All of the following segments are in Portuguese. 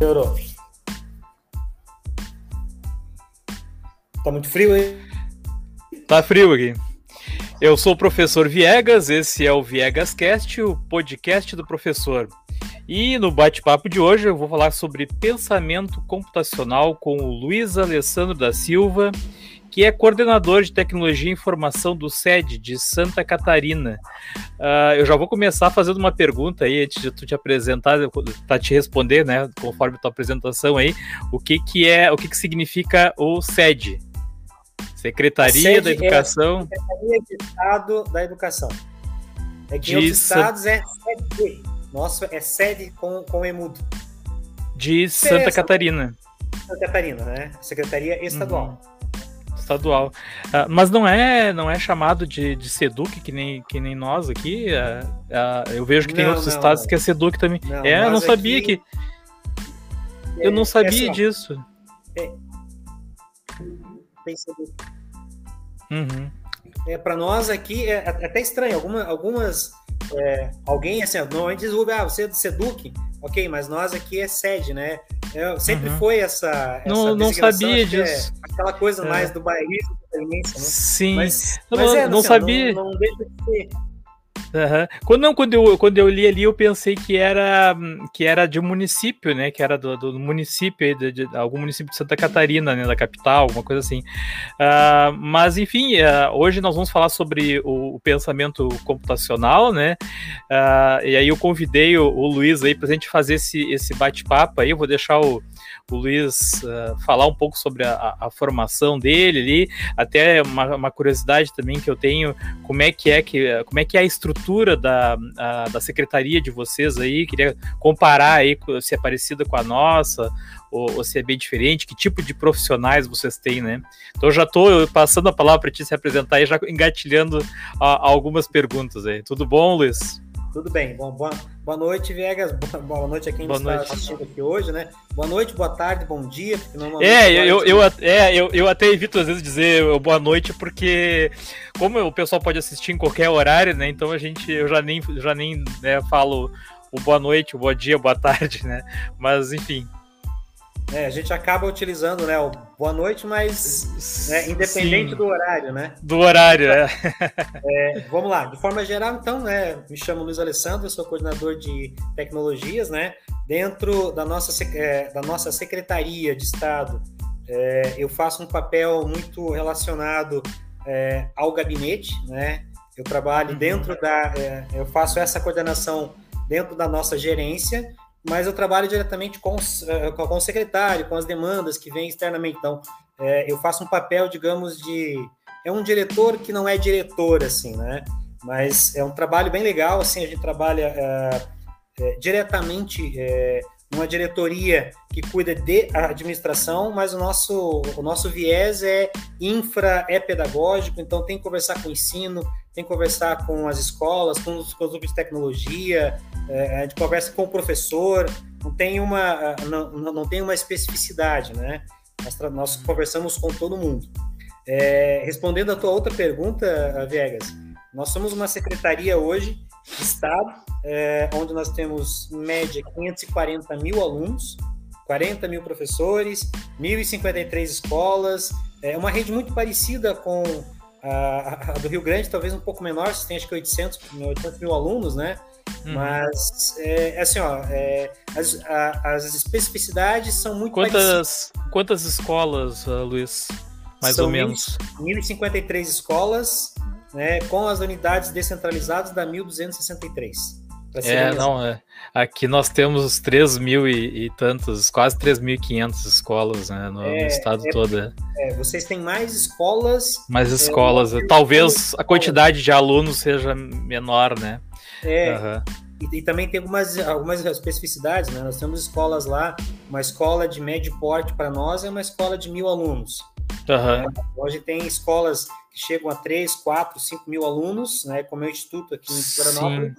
Melhorou. Tá muito frio aí? Tá frio aqui. Eu sou o professor Viegas, esse é o Viegas Cast, o podcast do professor. E no bate-papo de hoje eu vou falar sobre pensamento computacional com o Luiz Alessandro da Silva, que é coordenador de tecnologia e informação do SED de Santa Catarina. Uh, eu já vou começar fazendo uma pergunta aí, antes de tu te apresentar, tá te responder, né, conforme tua apresentação aí, o que que é, o que que significa o SED? Secretaria da Educação. É Secretaria de Estado da Educação. É que de estados é SED. Nossa, é sede com, com emudo. De Santa Catarina. Santa Catarina, né? Secretaria Estadual. Uhum estadual. Uh, mas não é não é chamado de, de SEDUC, que nem, que nem nós aqui. Uh, uh, eu vejo que tem outros não, estados não. que é SEDUC também. Não, é, eu não sabia aqui... que. É, eu não sabia é disso. É... Tem SEDUC. Uhum. É, para nós aqui é, até estranho. Alguma, algumas. Alguém assim, normalmente diz, ah, você é do SEDUC, ok, mas nós aqui é sede, né? É, sempre uhum. foi essa. essa não, não sabia disso. É aquela coisa é. mais do bairrismo né? Sim. Mas, mas é, não, assim, sabia. Não, não deixa de ser Uhum. Quando, não, quando, eu, quando eu li ali, eu pensei que era que era de um município, né? Que era do, do município, de, de, algum município de Santa Catarina, né? Da capital, alguma coisa assim. Uh, mas, enfim, uh, hoje nós vamos falar sobre o, o pensamento computacional, né? Uh, e aí eu convidei o, o Luiz aí para a gente fazer esse, esse bate-papo aí. Eu vou deixar o, o Luiz falar um pouco sobre a, a, formação dele ali, até uma, uma curiosidade também que eu tenho, como é que é que como é que é a estrutura da, a, da secretaria de vocês aí, queria comparar aí se é parecida com a nossa ou, ou, se é bem diferente, que tipo de profissionais vocês têm, né? Então já estou passando a palavra para ti se apresentar e já engatilhando a, a algumas perguntas aí. Tudo bom, Luiz? Tudo bem. Bom, boa, boa noite, Viegas. Boa, boa noite a quem boa está noite. assistindo aqui hoje, né? Boa noite, boa tarde, bom dia. É, eu, eu, eu, é eu, eu até evito às vezes dizer boa noite, porque como o pessoal pode assistir em qualquer horário, né? Então a gente, eu já nem, já nem né, falo o boa noite, o bom dia, boa tarde, né? Mas enfim, é, a gente acaba utilizando, né, o boa noite, mas né, independente Sim. do horário, né? Do horário, é. é. Vamos lá, de forma geral, então, né, me chamo Luiz Alessandro, eu sou coordenador de tecnologias, né? Dentro da nossa, é, da nossa Secretaria de Estado, é, eu faço um papel muito relacionado é, ao gabinete, né? Eu trabalho uhum. dentro da, é, eu faço essa coordenação dentro da nossa gerência mas eu trabalho diretamente com, eh, com o secretário, com as demandas que vêm externamente. Então, é, eu faço um papel, digamos, de. É um diretor que não é diretor, assim, né? Mas é um trabalho bem legal, assim, a gente trabalha é, é, diretamente numa diretoria que cuida de administração, mas o nosso, o nosso viés é infra, é pedagógico, então tem que conversar com o ensino, tem que conversar com as escolas, com os, com os grupos de tecnologia, é, a gente conversa com o professor, não tem uma, não, não tem uma especificidade, né? Nós, nós conversamos com todo mundo. É, respondendo a tua outra pergunta, Viegas, nós somos uma secretaria hoje Estado, é, onde nós temos, em média, 540 mil alunos, 40 mil professores, 1.053 escolas, é uma rede muito parecida com a, a, do Rio Grande, talvez um pouco menor, você tem acho que 800, 800 mil alunos, né? Hum. Mas, é, é, assim, ó, é, as, a, as especificidades são muito quantas, Quantas escolas, uh, Luiz? Mais são ou menos? 1.053 escolas, né, com as unidades descentralizadas da 1.263. É, não, é. Aqui nós temos 3 mil e, e tantos, quase 3.500 escolas né, no, é, no estado é, todo. É. é, vocês têm mais escolas. Mais escolas. É, talvez a quantidade de alunos seja menor, né? É. Uhum. E, e, também tem algumas, algumas especificidades, né? Nós temos escolas lá, uma escola de médio porte para nós é uma escola de mil alunos. Uhum. Hoje tem escolas que chegam a 3, 4, 5 mil alunos, né, como é o Instituto aqui em Florianópolis,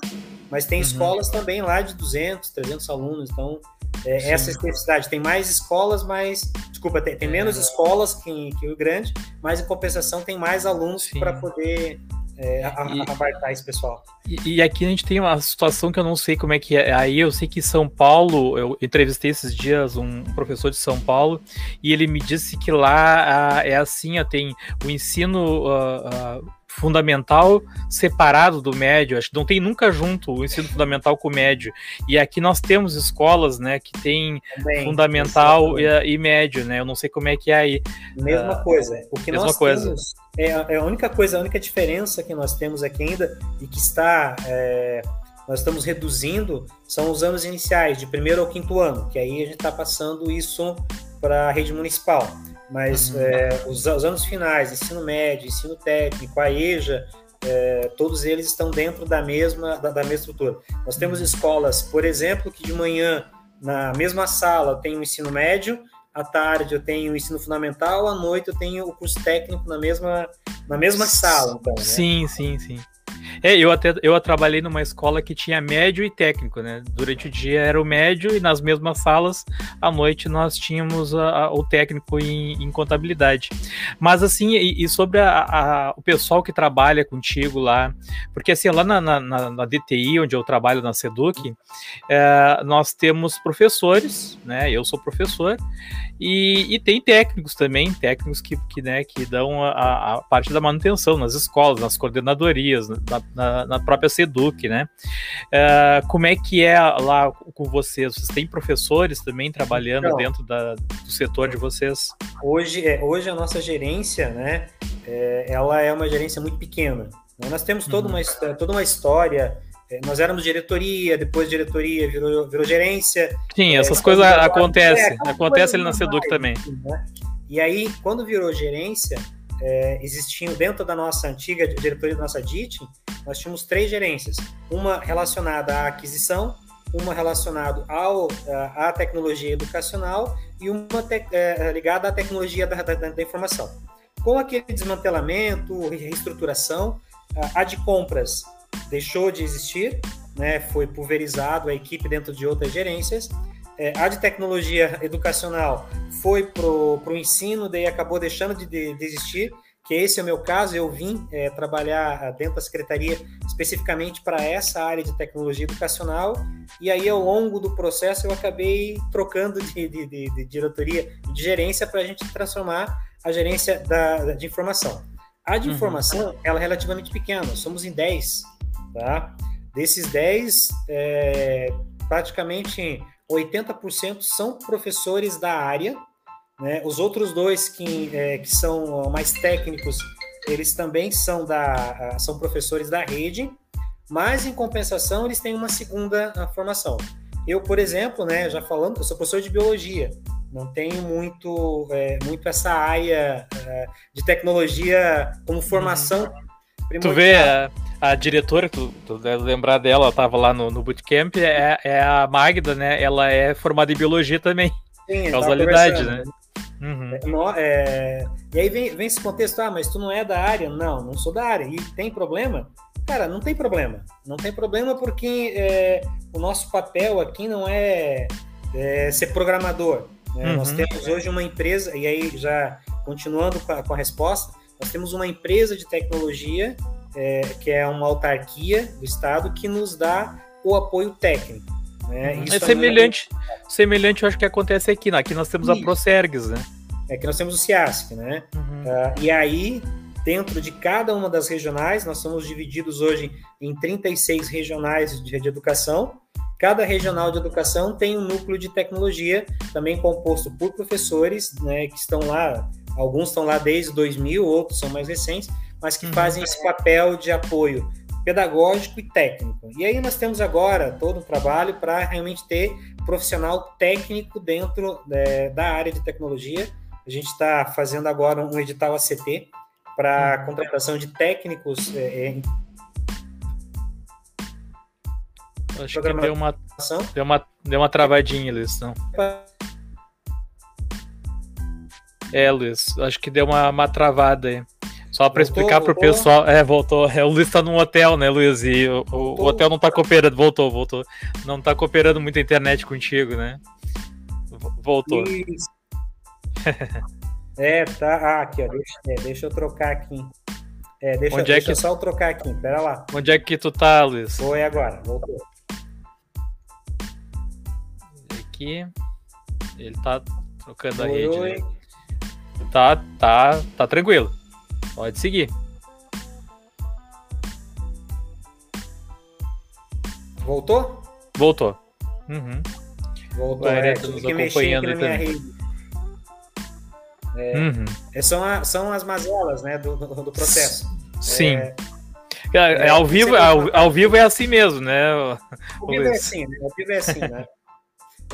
mas tem uhum. escolas também lá de 200, 300 alunos, então é, essa especificidade. Tem mais escolas, mas, desculpa, tem, tem menos escolas que, que o Grande, mas em compensação tem mais alunos para poder é, esse pessoal. E, e, aqui a gente tem uma situação que eu não sei como é que é. Aí eu sei que São Paulo, eu entrevistei esses dias um professor de São Paulo e ele me disse que lá ah, é assim, tem o ensino. Uh, uh, fundamental separado do médio, acho que não tem nunca junto o ensino fundamental com o médio. E aqui nós temos escolas, né, que tem Também, fundamental e, e, médio, né? Eu não sei como é que é aí. Mesma uh, coisa. O que mesma nós coisa. temos é, é, a única coisa, a única diferença que nós temos aqui ainda e que está é, nós estamos reduzindo são os anos iniciais, de primeiro ao quinto ano, que aí a gente está passando isso para a rede municipal mas uhum. é, os, os, anos finais, ensino médio, ensino técnico, a EJA, é, todos eles estão dentro da mesma, da, da, mesma estrutura. Nós temos uhum. escolas, por exemplo, que de manhã, na mesma sala, tem o ensino médio, à tarde eu tenho o ensino fundamental, à noite eu tenho o curso técnico na mesma, na mesma sala. Então, né? Sim, sim, sim. É, eu até eu trabalhei numa escola que tinha médio e técnico, né? Durante o dia era o médio e nas mesmas salas, à noite nós tínhamos a, a, o técnico em, em, contabilidade. Mas assim, e, e sobre a, o pessoal que trabalha contigo lá, porque assim, lá na, na, na DTI, onde eu trabalho na Seduc, é, nós temos professores, né? Eu sou professor, e, e, tem técnicos também, técnicos que, que, né, que dão a, a, parte da manutenção nas escolas, nas coordenadorias, na, na, na própria SEDUC, né? Uh, como é que é lá com vocês? Vocês têm professores também trabalhando então, dentro da, do setor de vocês? Hoje, é, hoje a nossa gerência, né, é, ela é uma gerência muito pequena. Nós temos toda, uhum. uma, toda uma história é, nós éramos diretoria, depois diretoria virou, virou gerência. Sim, essas é, coisas acontecem. É, acontece ali na Seduc também. Né? E aí, quando virou gerência, é, existiam dentro da nossa antiga diretoria da nossa DIT, nós tínhamos três gerências. Uma relacionada à aquisição, uma relacionada ao, à tecnologia educacional e uma te, é, ligada à tecnologia da, da, da informação. Com aquele desmantelamento, reestruturação, a de compras deixou de existir, né, foi pulverizado a equipe dentro de outras gerências. É, a de tecnologia educacional foi para o ensino, daí acabou deixando de, de, de, existir, que esse é o meu caso, eu vim é, trabalhar dentro da secretaria especificamente para essa área de tecnologia educacional, e aí ao longo do processo eu acabei trocando de, de, de diretoria de gerência para a gente transformar a gerência da, de informação. A de uhum. informação, ela é relativamente pequena, somos em 10 Tá? Desses 10, é, praticamente 80% são professores da área. Né? Os outros dois que, é, que são mais técnicos, eles também são, da, são professores da rede, mas em compensação eles têm uma segunda formação. Eu, por exemplo, né, já falando, eu sou professor de biologia, não tenho muito, é, muito essa área é, de tecnologia como formação. Tu vê, a diretora, tu, tu deve lembrar dela, ela tava lá no, no bootcamp, é, é a Magda, né? Ela é formada em biologia também. Sim, Causalidade, né? Uhum. É, é, e aí vem, vem esse contexto, ah, mas tu não é da área? Não, não sou da área. E tem problema? Cara, não tem problema. Não tem problema porque é, o nosso papel aqui não é, é ser programador. Né? Uhum. Nós temos hoje uma empresa, e aí já continuando com a, com a resposta, nós temos uma empresa de tecnologia é, que é uma autarquia do Estado que nos dá o apoio técnico. Né? Uhum. é semelhante, é... semelhante, eu acho que acontece aqui. Né? Aqui nós temos Isso. a Procergs, né? É que nós temos o CIASC, né? Uhum. Uh, e aí, dentro de cada uma das regionais, nós somos divididos hoje em 36 regionais de, de educação. Cada regional de educação tem um núcleo de tecnologia, também composto por professores, né, que estão lá, alguns estão lá desde 2000, outros são mais recentes, mas que uhum. fazem esse papel de apoio pedagógico e técnico. E aí nós temos agora todo um trabalho para realmente ter profissional técnico dentro é, da área de tecnologia. A gente está fazendo agora um edital ACT para uhum. contratação de técnicos é, é Acho que deu uma, deu uma, deu uma travadinha, Luiz. Não. É, Luiz, acho que deu uma, uma travada aí. Só para explicar pro voltou. pessoal. É, voltou. É, o Luiz tá num hotel, né, Luiz? E o, o, hotel não tá cooperando. Voltou, voltou. Não tá cooperando muito a internet contigo, né? Voltou. é, tá. Ah, aqui, ó. Deixa, é, deixa eu trocar aqui. É, deixa, Onde deixa é que... só eu trocar aqui, pera lá. Onde é que tu tá, Luiz? Foi agora, voltou. Aqui. Ele tá trocando oi, a rede. Oi. Tá, tá, tá tranquilo. Pode seguir. Voltou? Voltou. Uhum. Voltou, é, tá nos acompanhando aqui na minha rede. É, uhum. É, são, a, são as mazelas né, do, do processo. Sim. É, é, é ao, vivo, ao, ao, vivo é assim mesmo, né? Ao vivo é assim, né? Ao vivo é assim, né?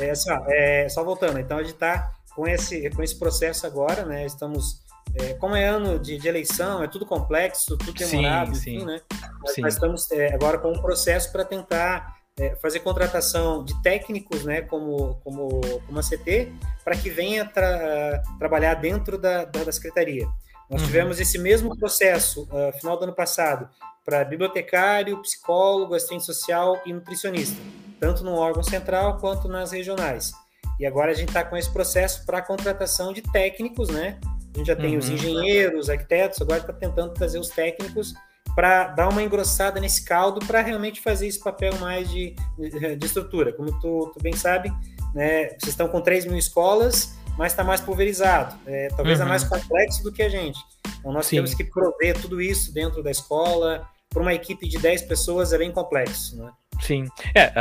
é, só, é, só voltando, então a gente está com esse, com esse processo agora, né? Estamos. É, como é ano de, de, eleição, é tudo complexo, tudo demorado, sim, sim. né? Nós, nós estamos é, agora com um processo para tentar é, fazer contratação de técnicos, né, como, como, como a CT, para que venha tra trabalhar dentro da, da, da Secretaria. Nós uhum. tivemos esse mesmo processo, uh, final do ano passado, para bibliotecário, psicólogo, assistente social e nutricionista, tanto no órgão central quanto nas regionais. E agora a gente está com esse processo para contratação de técnicos, né? A gente já tem uhum. os engenheiros, arquitetos, agora está tentando trazer os técnicos para dar uma engrossada nesse caldo para realmente fazer esse papel mais de, de estrutura. Como tu, tu, bem sabe, né, vocês estão com 3 mil escolas, mas está mais pulverizado. É, talvez uhum. é mais complexo do que a gente. Então nós Sim. temos que prover tudo isso dentro da escola. Para uma equipe de 10 pessoas é bem complexo. Né? Sim, é,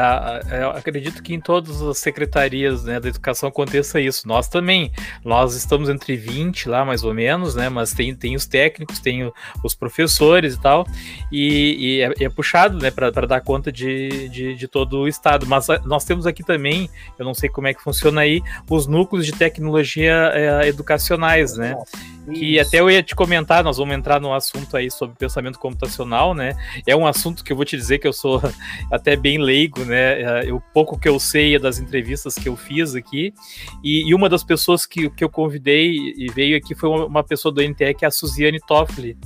eu acredito que em todas as secretarias né, da educação aconteça isso. Nós também, nós estamos entre 20 lá, mais ou menos, né? Mas tem, tem os técnicos, tem os professores e tal, e, e é, é, puxado, né, para dar conta de, de, de, todo o estado. Mas ah, nós temos aqui também, eu não sei como é que funciona aí, os núcleos de tecnologia é, educacionais, né? Que até eu ia te comentar, nós vamos entrar no assunto aí sobre pensamento computacional, né? É um assunto que eu vou te dizer que eu sou até bem leigo, né? É, o pouco que eu sei é das entrevistas que eu fiz aqui. E, e, uma das pessoas que, que eu convidei e veio aqui foi uma, uma pessoa do NTE, que é a Suziane Toffoli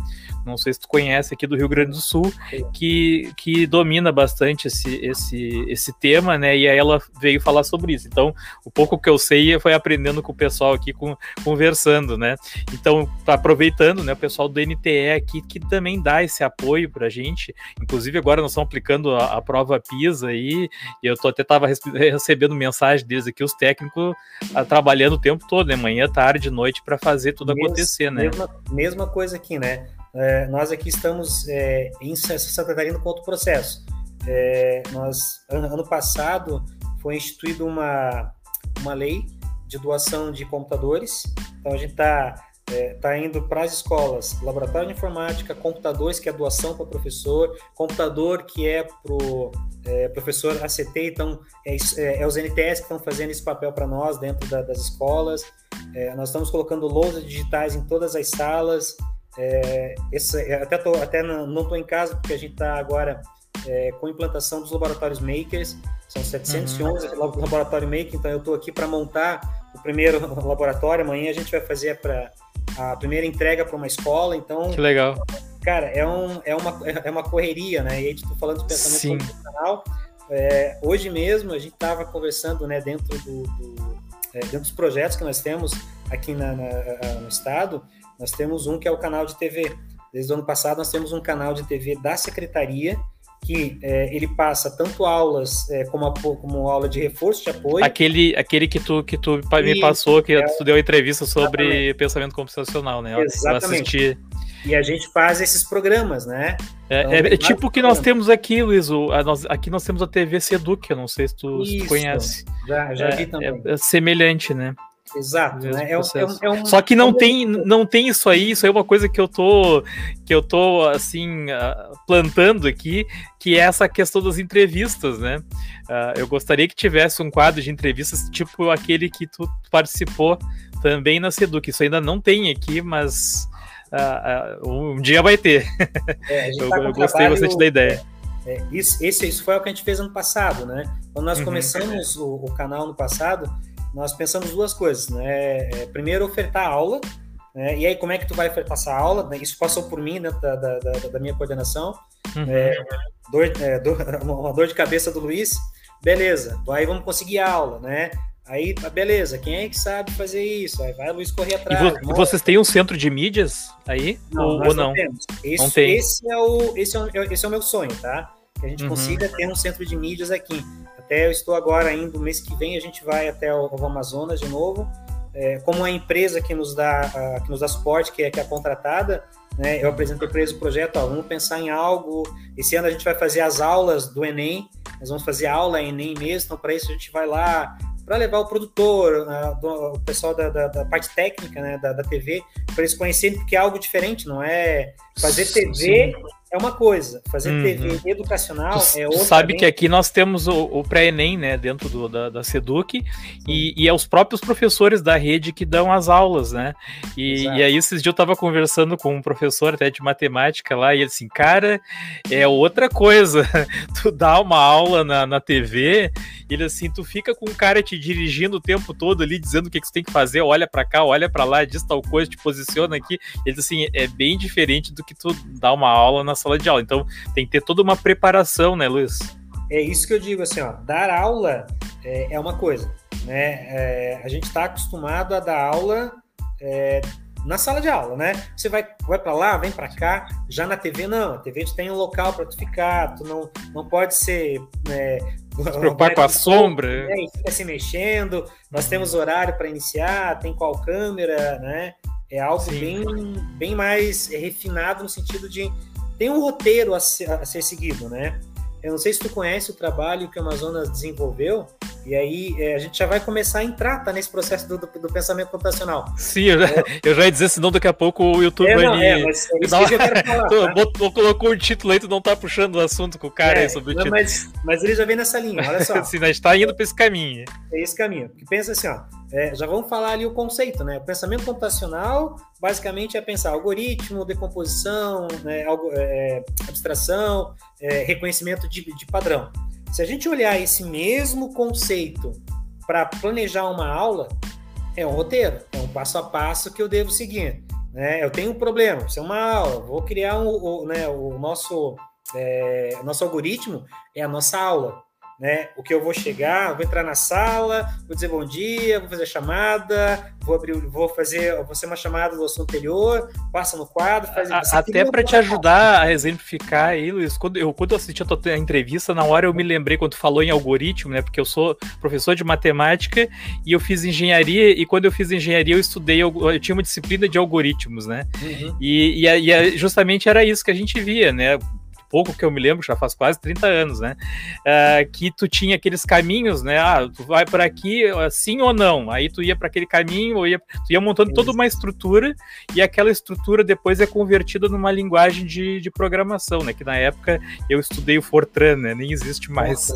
não sei se tu conhece aqui do Rio Grande do Sul, que, que domina bastante esse, esse, esse tema, né? E aí ela veio falar sobre isso. Então, o pouco que eu sei foi aprendendo com o pessoal aqui, com, conversando, né? Então, tá aproveitando, né? O pessoal do NTE aqui, que também dá esse apoio pra gente. Inclusive, agora nós estamos aplicando a, a prova PISA aí, e eu tô, até tava recebendo mensagem deles aqui, os técnicos a, ah, trabalhando o tempo todo, né? Manhã, tarde, noite, para fazer tudo acontecer, né? Mesma, mesma coisa aqui, né? É, nós aqui estamos é, em Santa Catarina com outro processo. É, nós, ano passado, foi instituída uma, uma lei de doação de computadores. Então, a gente está é, tá indo para as escolas, laboratório de informática, computadores, que é doação para professor, computador, que é para o é, professor ACT, então é, é, é, os NTS que estão fazendo esse papel para nós dentro da, das escolas. É, nós estamos colocando lousas digitais em todas as salas, é, esse, é, até tô, até não estou em casa porque a gente está agora é, com implantação dos laboratórios makers. São 711 uhum. laboratório maker, então eu estou aqui para montar o primeiro laboratório. Amanhã a gente vai fazer para a primeira entrega para uma escola. Então, que legal. Cara, é, um, é, uma, é uma correria, né? E aí, tu falando de pensamento profissional, é, hoje mesmo a gente estava conversando, né, dentro do, do é, dentro dos projetos que nós temos aqui na, na, no estado nós temos um que é o canal de TV. Desde o ano passado, nós temos um canal de TV da secretaria que é, ele passa tanto aulas é, como, a, como aula de reforço de apoio. Aquele, aquele que tu, que tu me passou, que é, tu deu entrevista sobre exatamente. pensamento computacional, né? Exatamente. E a gente faz esses programas, né? É, então, é, é tipo o que nós temos aqui, Luiz. O, a, nós, aqui nós temos a TV Seduc, eu não sei se tu, se tu conhece. Já, já vi é, também. É, semelhante, né? Exato, né? É, é, é um, Só que não tem, não tem isso aí, isso aí é uma coisa que eu tô que eu tô assim uh, plantando aqui, que é essa questão das entrevistas, né? Uh, eu gostaria que tivesse um quadro de entrevistas tipo aquele que tu participou também na Seduc. Isso ainda não tem aqui, mas uh, um dia vai ter. É, eu, tá eu gostei trabalho, bastante da ideia. É, isso, esse, isso foi o que a gente fez ano passado, né? Quando nós uhum. começamos o, o canal no passado, nós pensamos duas coisas, né? É, primeiro, ofertar aula, né? e aí como é que tu vai passar a aula? Isso passou por mim dentro da, da, da, da minha coordenação. Uhum. É, dor, é, dor, uma dor de cabeça do Luiz, beleza, aí vamos conseguir a aula, né? Aí, ah, beleza, quem é que sabe fazer isso? Aí vai o Luiz correr atrás. E, vo vocês têm um centro de mídias aí? Não, ou, ou não? não? Temos. Esse, não tem. Esse é, o, esse, é o, esse é o meu sonho, tá? Que a gente uhum. consiga ter um centro de mídias aqui. Até eu estou agora indo, mês que vem, a gente vai até o, o Amazonas de novo. É, como a empresa que nos dá, a, que nos dá suporte, que é, que é contratada, né, eu apresentei para eles o projeto, ó, vamos pensar em algo. Esse ano a gente vai fazer as aulas do Enem, nós vamos fazer aula Enem mesmo, então para isso a gente vai lá para levar o produtor, a, do, o pessoal da, da, da, parte técnica né, da, da TV, para eles conhecerem, porque é algo diferente, não é fazer TV. Sim é uma coisa, fazer uhum. TV educacional tu, é outra. sabe que aqui nós temos o, o pré-ENEM, né, dentro do, da, da SEDUC, e, e, é os próprios professores da rede que dão as aulas, né? E, e aí, esses dias eu estava conversando com um professor até de matemática lá, e ele assim, cara, é outra coisa. tu dá uma aula na, na TV, ele assim, tu fica com um cara te dirigindo o tempo todo ali, dizendo o que, que você tem que fazer, olha para cá, olha para lá, diz tal coisa, te posiciona aqui. Ele assim, é bem diferente do que tu dá uma aula na sala de aula. Então tem que ter toda uma preparação, né, Luiz? É isso que eu digo, assim, ó, dar aula é, é uma coisa, né? É, a gente está acostumado a dar aula é, na sala de aula, né? Você vai, vai para lá, vem para cá. Já na TV não, a TV tem um local para tu ficar, tu não, não pode ser né, se preocupar com a sombra. Né, fica se mexendo. Nós uhum. temos horário para iniciar, tem qual câmera, né? É algo bem, bem mais refinado no sentido de tem um roteiro a ser, a ser seguido, né? Eu não sei se tu conhece o trabalho que o Amazonas desenvolveu, e aí é, a gente já vai começar a entrar tá, nesse processo do, do, do pensamento computacional. Sim, eu já, é. eu já ia dizer, senão daqui a pouco o YouTube é, vai não, é, mas é isso que eu quero falar. Tá? colocou o título aí, tu não tá puxando o assunto com o cara aí sobre o título. Mas, mas ele já vem nessa linha, olha só. Sim, a gente tá indo para esse caminho. É esse caminho. Porque pensa assim, ó, já vamos falar ali o conceito, né? O pensamento computacional basicamente é pensar algoritmo, decomposição, né, abstração, reconhecimento de, de padrão. Se a gente olhar esse mesmo conceito para planejar uma aula, é um roteiro, é um passo a passo que eu devo seguir. Né? Eu tenho um problema, isso é uma aula, vou criar um, o, né, o nosso, é, nosso algoritmo, é a nossa aula né? O que eu vou chegar, vou entrar na sala, vou dizer bom dia, vou fazer a chamada, vou abrir, vou fazer, vou fazer uma chamada do assunto anterior, passa no quadro, faz a, até para te ajudar a exemplificar aí, Luiz, quando eu quando eu assisti a tua entrevista, na hora eu me lembrei quando tu falou em algoritmo, né? Porque eu sou professor de matemática e eu fiz engenharia e quando eu fiz engenharia eu estudei eu, eu tinha uma disciplina de algoritmos, né? Uhum. E, e, e justamente era isso que a gente via, né? Pouco que eu me lembro, já faz quase 30 anos, né? Uh, que tu tinha aqueles caminhos, né? Ah, tu vai por aqui, sim ou não? Aí tu ia para aquele caminho, ou ia, tu ia montando toda uma estrutura e aquela estrutura depois é convertida numa linguagem de, de programação, né? Que na época eu estudei o Fortran, né? Nem existe mais.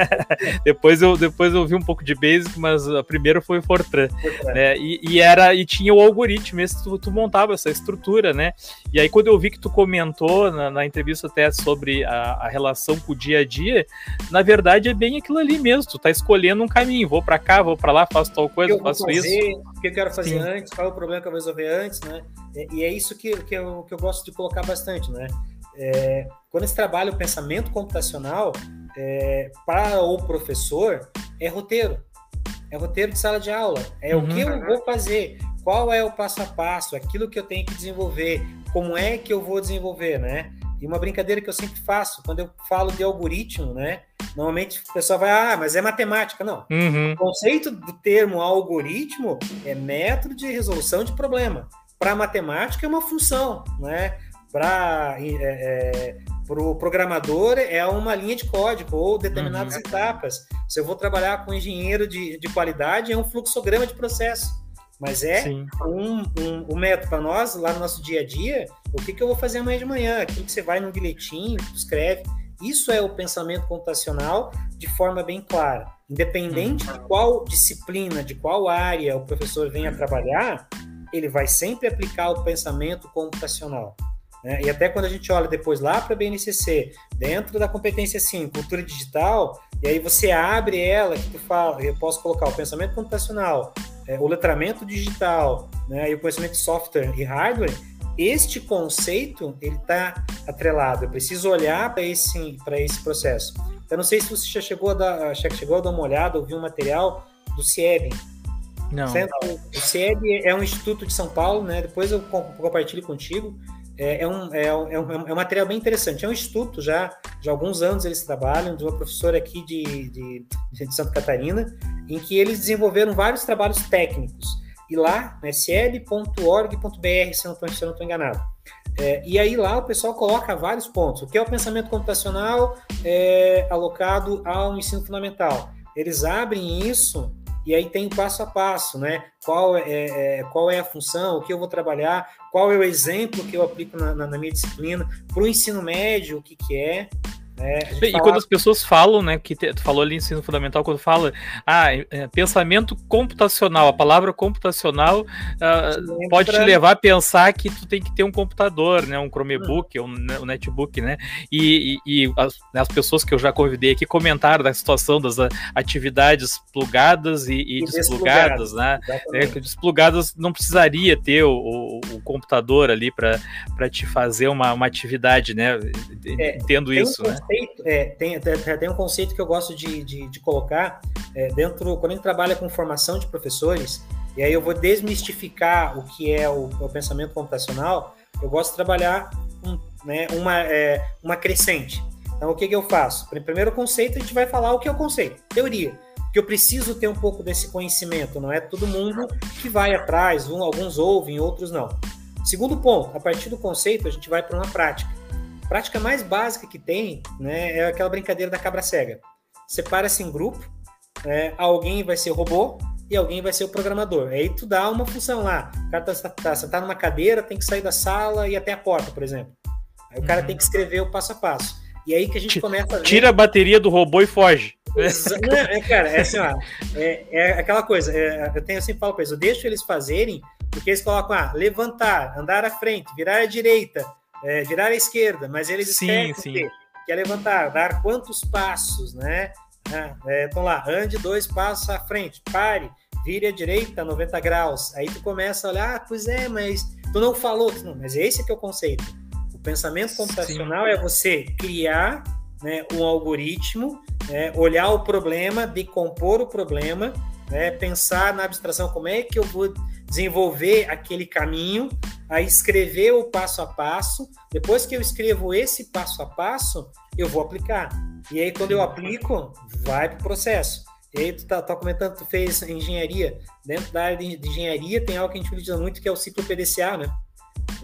depois, eu, depois eu vi um pouco de Basic, mas a primeira foi o Fortran, Fortran. né? E, e, era, e tinha o algoritmo, esse tu, tu montava essa estrutura, né? E aí quando eu vi que tu comentou na, na entrevista até sobre a, a, relação com o dia a dia, na verdade é bem aquilo ali mesmo. Tu tá escolhendo um caminho, vou para cá, vou para lá, faço tal coisa, faço fazer, isso. O que eu quero fazer Sim. antes, qual é o problema que eu vou resolver antes, né? E é isso que, que, eu, que eu gosto de colocar bastante, né? É, quando se trabalha o pensamento computacional, é, para o professor, é roteiro. É roteiro de sala de aula. É uhum. o que eu vou fazer, qual é o passo a passo, aquilo que eu tenho que desenvolver, como é que eu vou desenvolver, né? E uma brincadeira que eu sempre faço, quando eu falo de algoritmo, né? Normalmente o pessoal vai, ah, mas é matemática. Não. Uhum. O conceito do termo algoritmo é método de resolução de problema. Para matemática é uma função, né? Para é, é, o programador é uma linha de código ou determinadas uhum. etapas. Se eu vou trabalhar com engenheiro de, de qualidade, é um fluxograma de processo. Mas é um, um, um método para nós, lá no nosso dia a dia, o que, que eu vou fazer amanhã de manhã? Aquilo que você vai no bilhetinho, escreve. Isso é o pensamento computacional de forma bem clara. Independente de qual disciplina, de qual área o professor venha trabalhar, ele vai sempre aplicar o pensamento computacional. Né? E até quando a gente olha depois lá para a BNCC, dentro da competência 5, cultura digital, e aí você abre ela, que tu fala, eu posso colocar o pensamento computacional, é, o letramento digital, né, e o conhecimento de software e hardware, este conceito ele está atrelado. Eu preciso olhar para esse para esse processo. Eu não sei se você já chegou a dar, chegou a dar uma olhada, ouvir um material do CIEB? Não. O CIEB é um instituto de São Paulo, né? Depois eu compartilho contigo. É, é, um, é, um, é, um, é um material bem interessante. É um instituto já, de alguns anos eles trabalham, de uma professora aqui de, de, de Santa Catarina, em que eles desenvolveram vários trabalhos técnicos. E lá, né, sl.org.br, se eu não estou enganado. É, e aí lá o pessoal coloca vários pontos. O que é o pensamento computacional é, alocado ao ensino fundamental? Eles abrem isso e aí tem passo a passo, né? Qual é, é, é qual é a função, o que eu vou trabalhar, qual é o exemplo que eu aplico na, na, na minha disciplina, para o ensino médio, o que, que é, é, e fala... quando as pessoas falam, né, que te, tu falou ali ensino fundamental, quando fala, ah, é, pensamento computacional, a palavra computacional uh, pode te levar a pensar que tu tem que ter um computador, né, um Chromebook, hum. um, um netbook, né, e, e, e as, né, as, pessoas que eu já convidei aqui comentaram da situação das atividades plugadas e, e, desplugadas, né, é, desplugadas não precisaria ter o, o, o computador ali para te fazer uma, uma atividade, né, é, entendo isso, né conceito, é, tem, tem um conceito que eu gosto de, de, de colocar é, dentro, quando a gente trabalha com formação de professores, e aí eu vou desmistificar o que é o, o pensamento computacional, eu gosto de trabalhar um, né, uma, é, uma crescente. Então, o que, que eu faço? Primeiro conceito, a gente vai falar o que é o conceito, teoria. Que eu preciso ter um pouco desse conhecimento, não é todo mundo que vai atrás, alguns ouvem, outros não. Segundo ponto, a partir do conceito, a gente vai para uma prática prática mais básica que tem né, é aquela brincadeira da cabra cega. Separa-se em grupo, né, alguém vai ser o robô e alguém vai ser o programador. Aí tu dá uma função lá. O cara tá, tá sentado numa cadeira, tem que sair da sala e até a porta, por exemplo. Aí o cara uhum. tem que escrever o passo a passo. E aí que a gente começa a ver... Tira a bateria do robô e foge. Não, é, cara, é assim, ó, é, é aquela coisa, é, eu tenho sempre falo para eles, eu deixo eles fazerem, porque eles colocam, ah, levantar, andar à frente, virar à direita, é, virar à esquerda, mas eles sim, sim. Que, que é levantar, dar quantos passos, né? Ah, é, então lá, ande dois passos à frente, pare, vire à direita 90 graus. Aí tu começa a olhar, ah, pois é, mas tu não falou. Não, mas esse que é o conceito. O pensamento computacional sim. é você criar né, um algoritmo, né, olhar o problema, decompor o problema, né, pensar na abstração, como é que eu vou desenvolver aquele caminho, a escrever o passo a passo. Depois que eu escrevo esse passo a passo, eu vou aplicar. E aí, quando eu aplico, vai para o processo. E aí, tu tá, tá, comentando, tu fez engenharia. Dentro da área de, de engenharia, tem algo que a gente utiliza muito, que é o ciclo PDCA, né?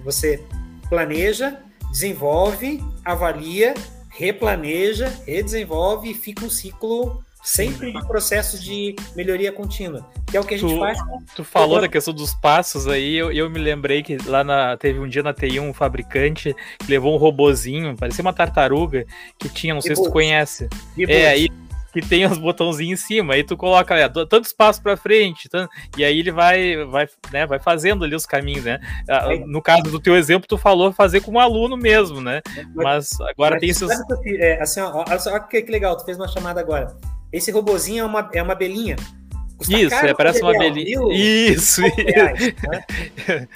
Você planeja, desenvolve, avalia, replaneja, redesenvolve e fica um ciclo sempre em processo de melhoria contínua, que é o que a gente tu, faz. Tu falou da questão dos passos aí, eu, eu me lembrei que lá na, teve um dia na TI um fabricante que levou um robozinho, parecia uma tartaruga, que tinha, não sei se tu conhece. é, aí que tem os botãozinhos em cima, aí tu coloca é, tantos passos para frente, tanto, e aí ele vai, vai, né, vai fazendo ali os caminhos, né? Ah, no caso do teu exemplo, tu falou fazer com um aluno mesmo, né? Mas agora Mas, tem esses. É, assim, ó, olha só que, que legal, tu fez uma chamada agora. Esse robozinho é uma, é uma abelhinha. Custa isso, é, parece uma abelhinha. Isso, reais, né?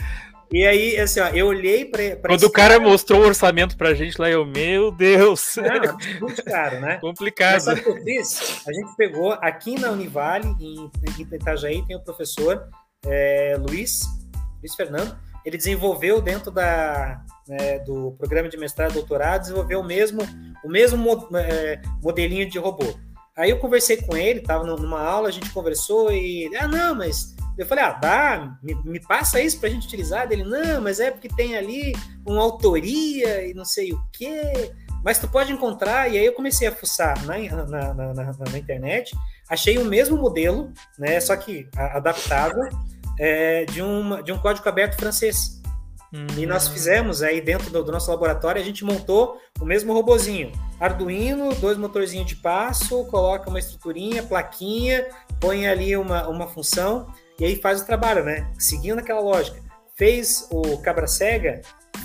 E aí, assim, ó, eu olhei para. Quando o cara, mostrou o orçamento pra gente lá, eu, meu Deus. Não, muito caro, né? Complicado. Mas sabe o que eu fiz? A gente pegou aqui na Univale, em, em Itajaí, tem o professor é, Luiz, Luiz Fernando. Ele desenvolveu dentro da, né, do programa de mestrado e doutorado, desenvolveu o mesmo, o mesmo é, modelinho de robô. Aí eu conversei com ele, tava numa aula, a gente conversou e ah, não, mas eu falei, ah, dá, me, me passa isso pra gente utilizar. Ele, não, mas é porque tem ali uma autoria e não sei o quê. Mas tu pode encontrar, e aí eu comecei a fuçar na, na, na, na, na internet, achei o mesmo modelo, né, só que adaptado, é, de, uma, de um código aberto francês. E nós fizemos aí dentro do, do, nosso laboratório, a gente montou o mesmo robozinho. Arduino, dois motorzinhos de passo, coloca uma estruturinha, plaquinha, põe ali uma, uma função e aí faz o trabalho, né? Seguindo aquela lógica. Fez o cabra cega,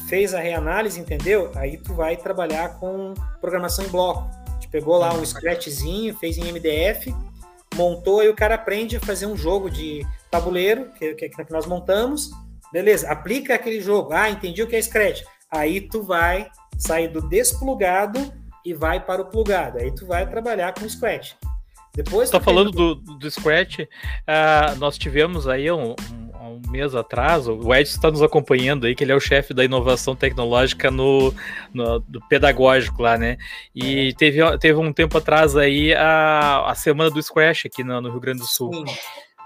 fez a reanálise, entendeu? Aí tu vai trabalhar com programação em bloco. Gente pegou lá um scratchzinho, fez em MDF, montou e o cara aprende a fazer um jogo de tabuleiro que, que, que nós montamos Beleza, aplica aquele jogo. Ah, entendi o que é Scratch. Aí tu vai sair do desplugado e vai para o plugado. Aí tu vai trabalhar com Scratch. Depois Estou falando do, do Scratch, uh, nós tivemos aí um, um, um, mês atrás, o Edson está nos acompanhando aí, que ele é o chefe da inovação tecnológica no, no do pedagógico lá, né? E é. teve, teve um tempo atrás aí a, a semana do Scratch aqui no, no Rio Grande do Sul. Sim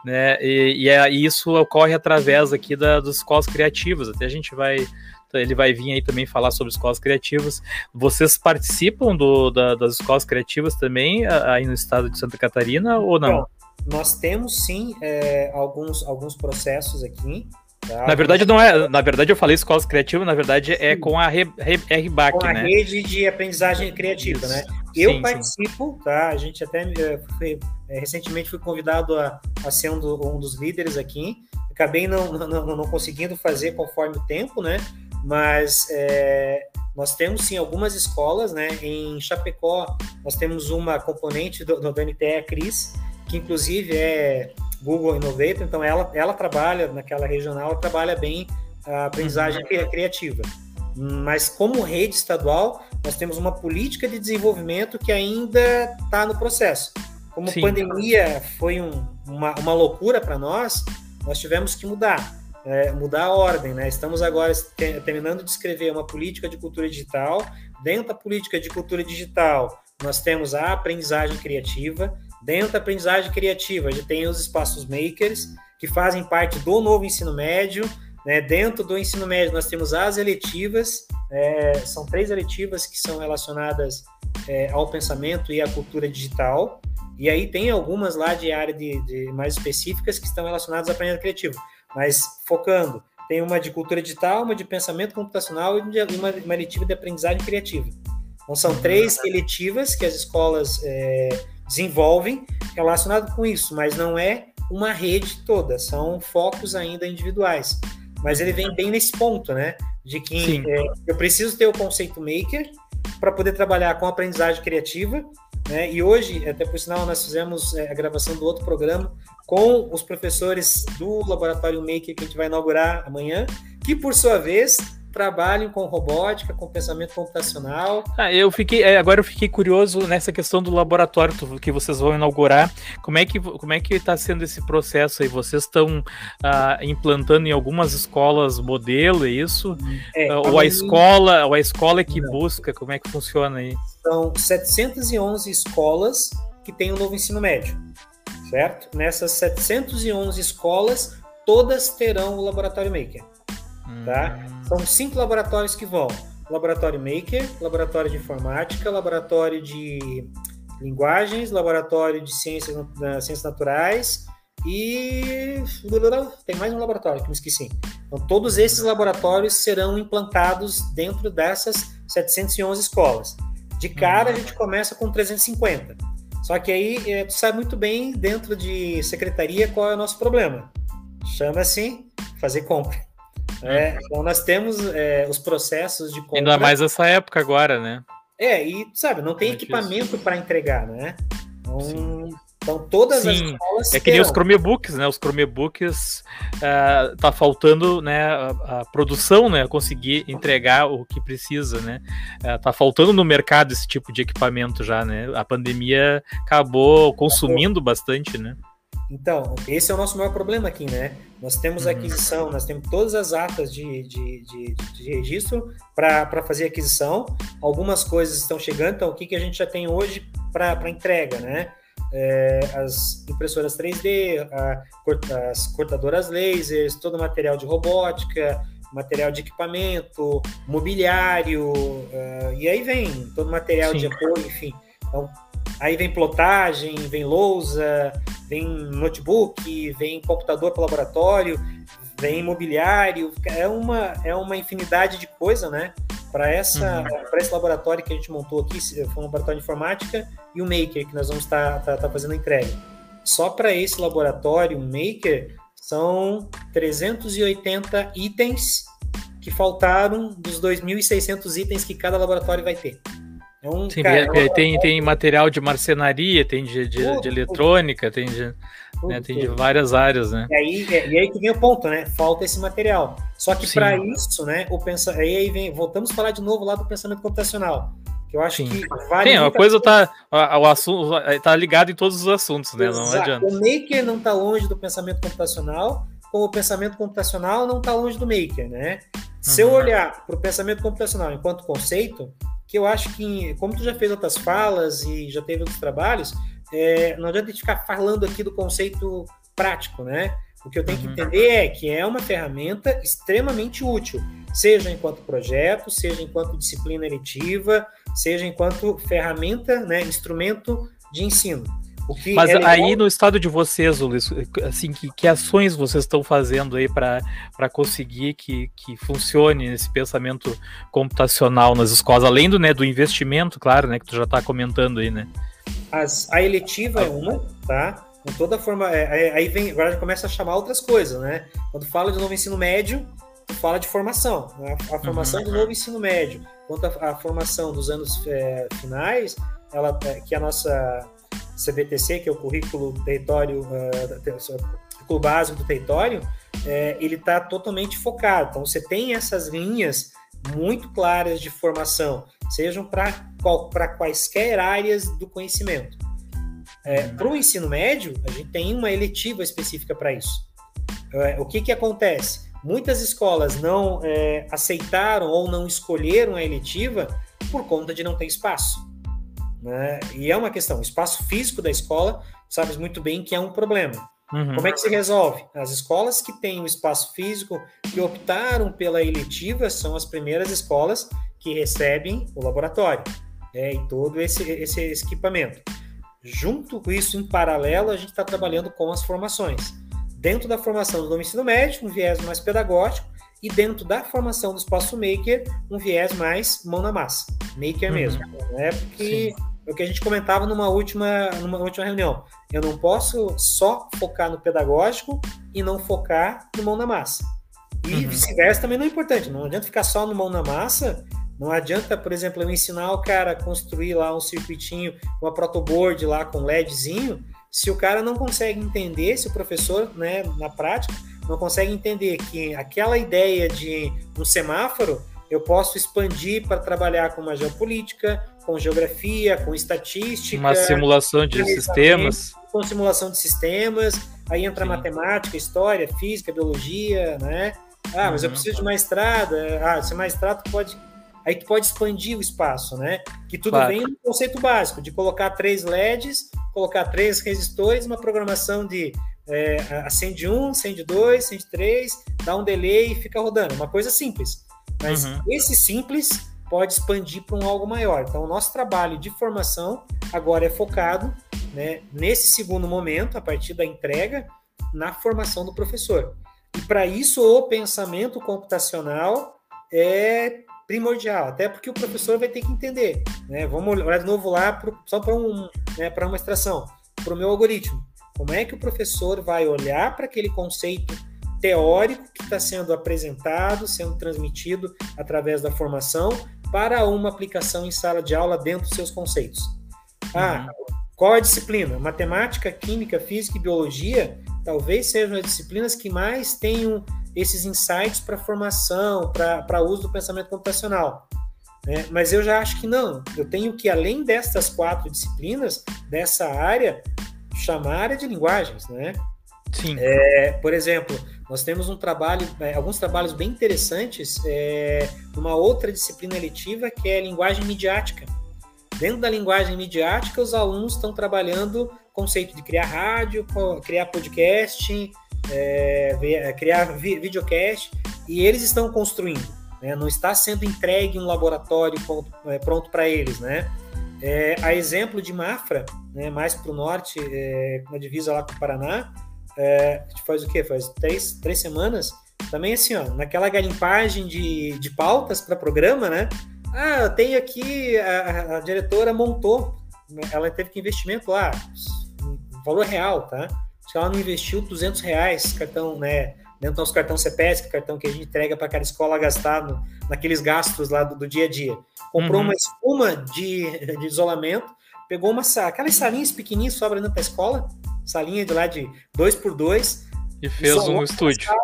né? E, e, é, e, isso ocorre através aqui da, das escolas criativas. Até a gente vai ele vai vir aí também falar sobre escolas criativas. Vocês participam do, da, das escolas criativas também aí no estado de Santa Catarina ou não? Bom, nós temos sim é, alguns, alguns processos aqui. Tá? Na verdade, não é. Na verdade, eu falei escolas criativas, na verdade, é é com a RBAC, com a né? rede de aprendizagem criativa, Isso. né? Eu sim, participo, sim. tá? A gente até é, foi, é, recentemente fui convidado a, a ser um, do, um, dos líderes aqui. Acabei não, não, não conseguindo fazer conforme o tempo, né? mas é, nós temos sim algumas escolas, né? Em Chapecó, nós temos uma componente do, do NTE, a Cris, que inclusive é Google Innovator, então ela, ela trabalha naquela regional, ela trabalha bem a aprendizagem uhum. criativa. Mas como rede estadual, nós temos uma política de desenvolvimento que ainda está no processo. Como a pandemia foi um, uma, uma loucura para nós, nós tivemos que mudar é, mudar a ordem, né? Estamos agora terminando de escrever uma política de cultura digital. Dentro da política de cultura digital, nós temos a aprendizagem criativa. Dentro da aprendizagem criativa, a gente tem os espaços makers, que fazem parte do novo ensino médio. Né? Dentro do ensino médio, nós temos as eletivas, é, são três eletivas que são relacionadas é, ao pensamento e à cultura digital. E aí tem algumas lá de área de, de mais específicas que estão relacionadas ao aprendizado criativo mas focando. Tem uma de cultura digital, uma de pensamento computacional e uma, uma eletiva de aprendizagem criativa. Então, são três eletivas que as escolas é, desenvolvem relacionado com isso, mas não é uma rede toda, são focos ainda individuais. Mas ele vem bem nesse ponto, né? De que é, eu preciso ter o conceito maker para poder trabalhar com aprendizagem criativa. Né? E hoje, até por sinal, nós fizemos é, a gravação do outro programa com os professores do Laboratório Maker que a gente vai inaugurar amanhã, que por sua vez trabalham com robótica, com pensamento computacional. Ah, eu fiquei, é, agora eu fiquei curioso nessa questão do laboratório que vocês vão inaugurar. Como é que como é que está sendo esse processo aí? Vocês estão ah, implantando em algumas escolas modelo, é isso? É, ah, ou a, escola, ou a escola é que não. busca? Como é que funciona aí? São 711 escolas que têm o um novo ensino médio certo? Nessas 711 escolas, todas terão o Laboratório Maker, tá? São cinco laboratórios que vão. Laboratório Maker, Laboratório de Informática, Laboratório de Linguagens, Laboratório de Ciências, Ciências Naturais e tem mais um laboratório que me esqueci. Então, todos esses laboratórios serão implantados dentro dessas 711 escolas. De cara, a gente começa com 350. Só que aí é, tu sabe muito bem, dentro de secretaria, qual é o nosso problema. Chama-se fazer compra. É, então nós temos é, os processos de compra. Ainda mais essa época agora, né? É, e sabe, não tem equipamento para entregar, né? Então, então todas Sim, as escolas. É que nem os Chromebooks, né? Os Chromebooks uh, tá faltando né, a, a, produção, né? Conseguir entregar o que precisa, né? Uh, tá faltando no mercado esse tipo de equipamento já, né? A pandemia acabou consumindo bastante, né? Então, esse é o nosso maior problema aqui, né? Nós temos uhum. aquisição, nós temos todas as atas de, de, de, de registro para fazer aquisição. Algumas coisas estão chegando, então o que, que a gente já tem hoje para entrega, né? é, as impressoras 3D, a, as cortadoras lasers, todo o material de robótica, material de equipamento, mobiliário, uh, e aí vem todo o material Sim. de apoio, enfim. Então, aí vem plotagem, vem lousa, vem notebook, vem computador para laboratório, vem imobiliário, é uma, é uma infinidade de coisa, né? Para essa uhum. para esse laboratório que a gente montou aqui, foi um laboratório de informática e o Maker, que nós vamos estar tá, tá, tá fazendo a entrega. Só para esse laboratório, o Maker, são 380 itens que faltaram dos 2.600 itens que cada laboratório vai ter. É um, Sim, cara, é, tem, tem material de marcenaria, tem de, de, de eletrônica, tem de, né, tem de várias áreas, né? E aí, é, e aí que vem o ponto, né? Falta esse material. Só que para isso, né, o pensa... aí, vem, voltamos a falar de novo lá do pensamento computacional. que eu acho Sim. que vale Sim, a coisa tá o assunto tá ligado em todos os assuntos, né? Exato. Não adianta. O maker não está longe do pensamento computacional, como o pensamento computacional não está longe do maker, né? Se eu uhum. olhar para o pensamento computacional enquanto conceito, que eu acho que, como tu já fez outras falas e já teve outros trabalhos, é, não adianta a gente ficar falando aqui do conceito prático, né? O que eu tenho que uhum. entender é que é uma ferramenta extremamente útil, seja enquanto projeto, seja enquanto disciplina eletiva, seja enquanto ferramenta, né, instrumento de ensino. Mas é aí no estado de vocês, Luiz, assim, que, que ações vocês estão fazendo aí para conseguir que, que funcione esse pensamento computacional nas escolas, além do, né, do investimento, claro, né, que tu já está comentando aí, né? As, a eletiva é uma, tá? Com toda forma, é, é, aí vem, agora já começa a chamar outras coisas, né? Quando fala de novo ensino médio, tu fala de formação, né? a, formação uhum. do novo ensino médio. Quanto a, a formação dos anos é, finais, ela, é, que a nossa CBTC, que é o currículo território, uh, currículo básico do território, é, ele está totalmente focado. Então, você tem essas linhas muito claras de formação, sejam para quaisquer áreas do conhecimento. É, para o ensino médio, a gente tem uma eletiva específica para isso. É, o que, que acontece? Muitas escolas não é, aceitaram ou não escolheram a eletiva por conta de não ter espaço. Né? E é uma questão, o espaço físico da escola, sabes muito bem que é um problema. Uhum. Como é que se resolve? As escolas que têm o espaço físico, que optaram pela eletiva, são as primeiras escolas que recebem o laboratório né? e todo esse, esse equipamento. Junto com isso, em paralelo, a gente está trabalhando com as formações. Dentro da formação do ensino médio, um viés mais pedagógico, e dentro da formação do espaço maker, um viés mais mão na massa, maker uhum. mesmo. Né? Porque Sim é o que a gente comentava numa última, numa última reunião. Eu não posso só focar no pedagógico e não focar no mão na massa. E uhum. vice-versa também não é importante. Não adianta ficar só no mão na massa. Não adianta, por exemplo, eu ensinar o cara a construir lá um circuitinho, uma protoboard lá com LEDzinho, se o cara não consegue entender, se o professor, né, na prática, não consegue entender que aquela ideia de um semáforo eu posso expandir para trabalhar com uma geopolítica, com geografia, com estatística. Uma simulação de sistemas. Com simulação de sistemas, aí entra Sim. matemática, história, física, biologia, né? Ah, mas uhum. eu preciso de uma estrada. Ah, se é uma estrada pode. Aí tu pode expandir o espaço, né? Que tudo claro. vem no conceito básico, de colocar três LEDs, colocar três resistores, uma programação de é, acende um, acende dois, acende três, dá um delay e fica rodando. Uma coisa simples. Mas uhum. esse simples pode expandir para um algo maior. Então, o nosso trabalho de formação agora é focado né, nesse segundo momento, a partir da entrega, na formação do professor. E para isso, o pensamento computacional é primordial, até porque o professor vai ter que entender. Né? Vamos olhar de novo lá pro, só para um, né, uma extração, para o meu algoritmo. Como é que o professor vai olhar para aquele conceito teórico que está sendo apresentado, sendo transmitido através da formação para uma aplicação em sala de aula dentro dos seus conceitos. Ah, uhum. qual a disciplina? Matemática, química, física e biologia talvez sejam as disciplinas que mais tenham esses insights para formação, para uso do pensamento computacional. Né? Mas eu já acho que não. Eu tenho que, além destas quatro disciplinas, dessa área, chamar área de linguagens, né? Sim. É, por exemplo, nós temos um trabalho, é, alguns trabalhos bem interessantes é, numa outra disciplina eletiva que é linguagem midiática. Dentro da linguagem midiática, os alunos estão trabalhando conceito de criar rádio, criar podcast, é, é, criar videocast, e eles estão construindo. Né? Não está sendo entregue um laboratório pronto para eles, né? É, a exemplo de Mafra, né, mais para o norte, é, na divisa lá com o Paraná, é, a gente faz o quê? Faz três, três semanas. Também assim, ó, naquela garimpagem de, de pautas para programa, né? Ah, eu tenho aqui, a, a, diretora montou, ela teve que investimento lá, valor real, tá? Que ela não investiu 200 reais, cartão, né? Dentro do nosso cartão CPS, que é o cartão que a gente entrega para cada escola gastar no, naqueles gastos lá do, do, dia a dia. Comprou uhum. uma espuma de, de isolamento, pegou uma aquelas salinhas pequenininhas sobra dentro da escola, salinha de lá de 2 por 2 E fez um estúdio. Sala,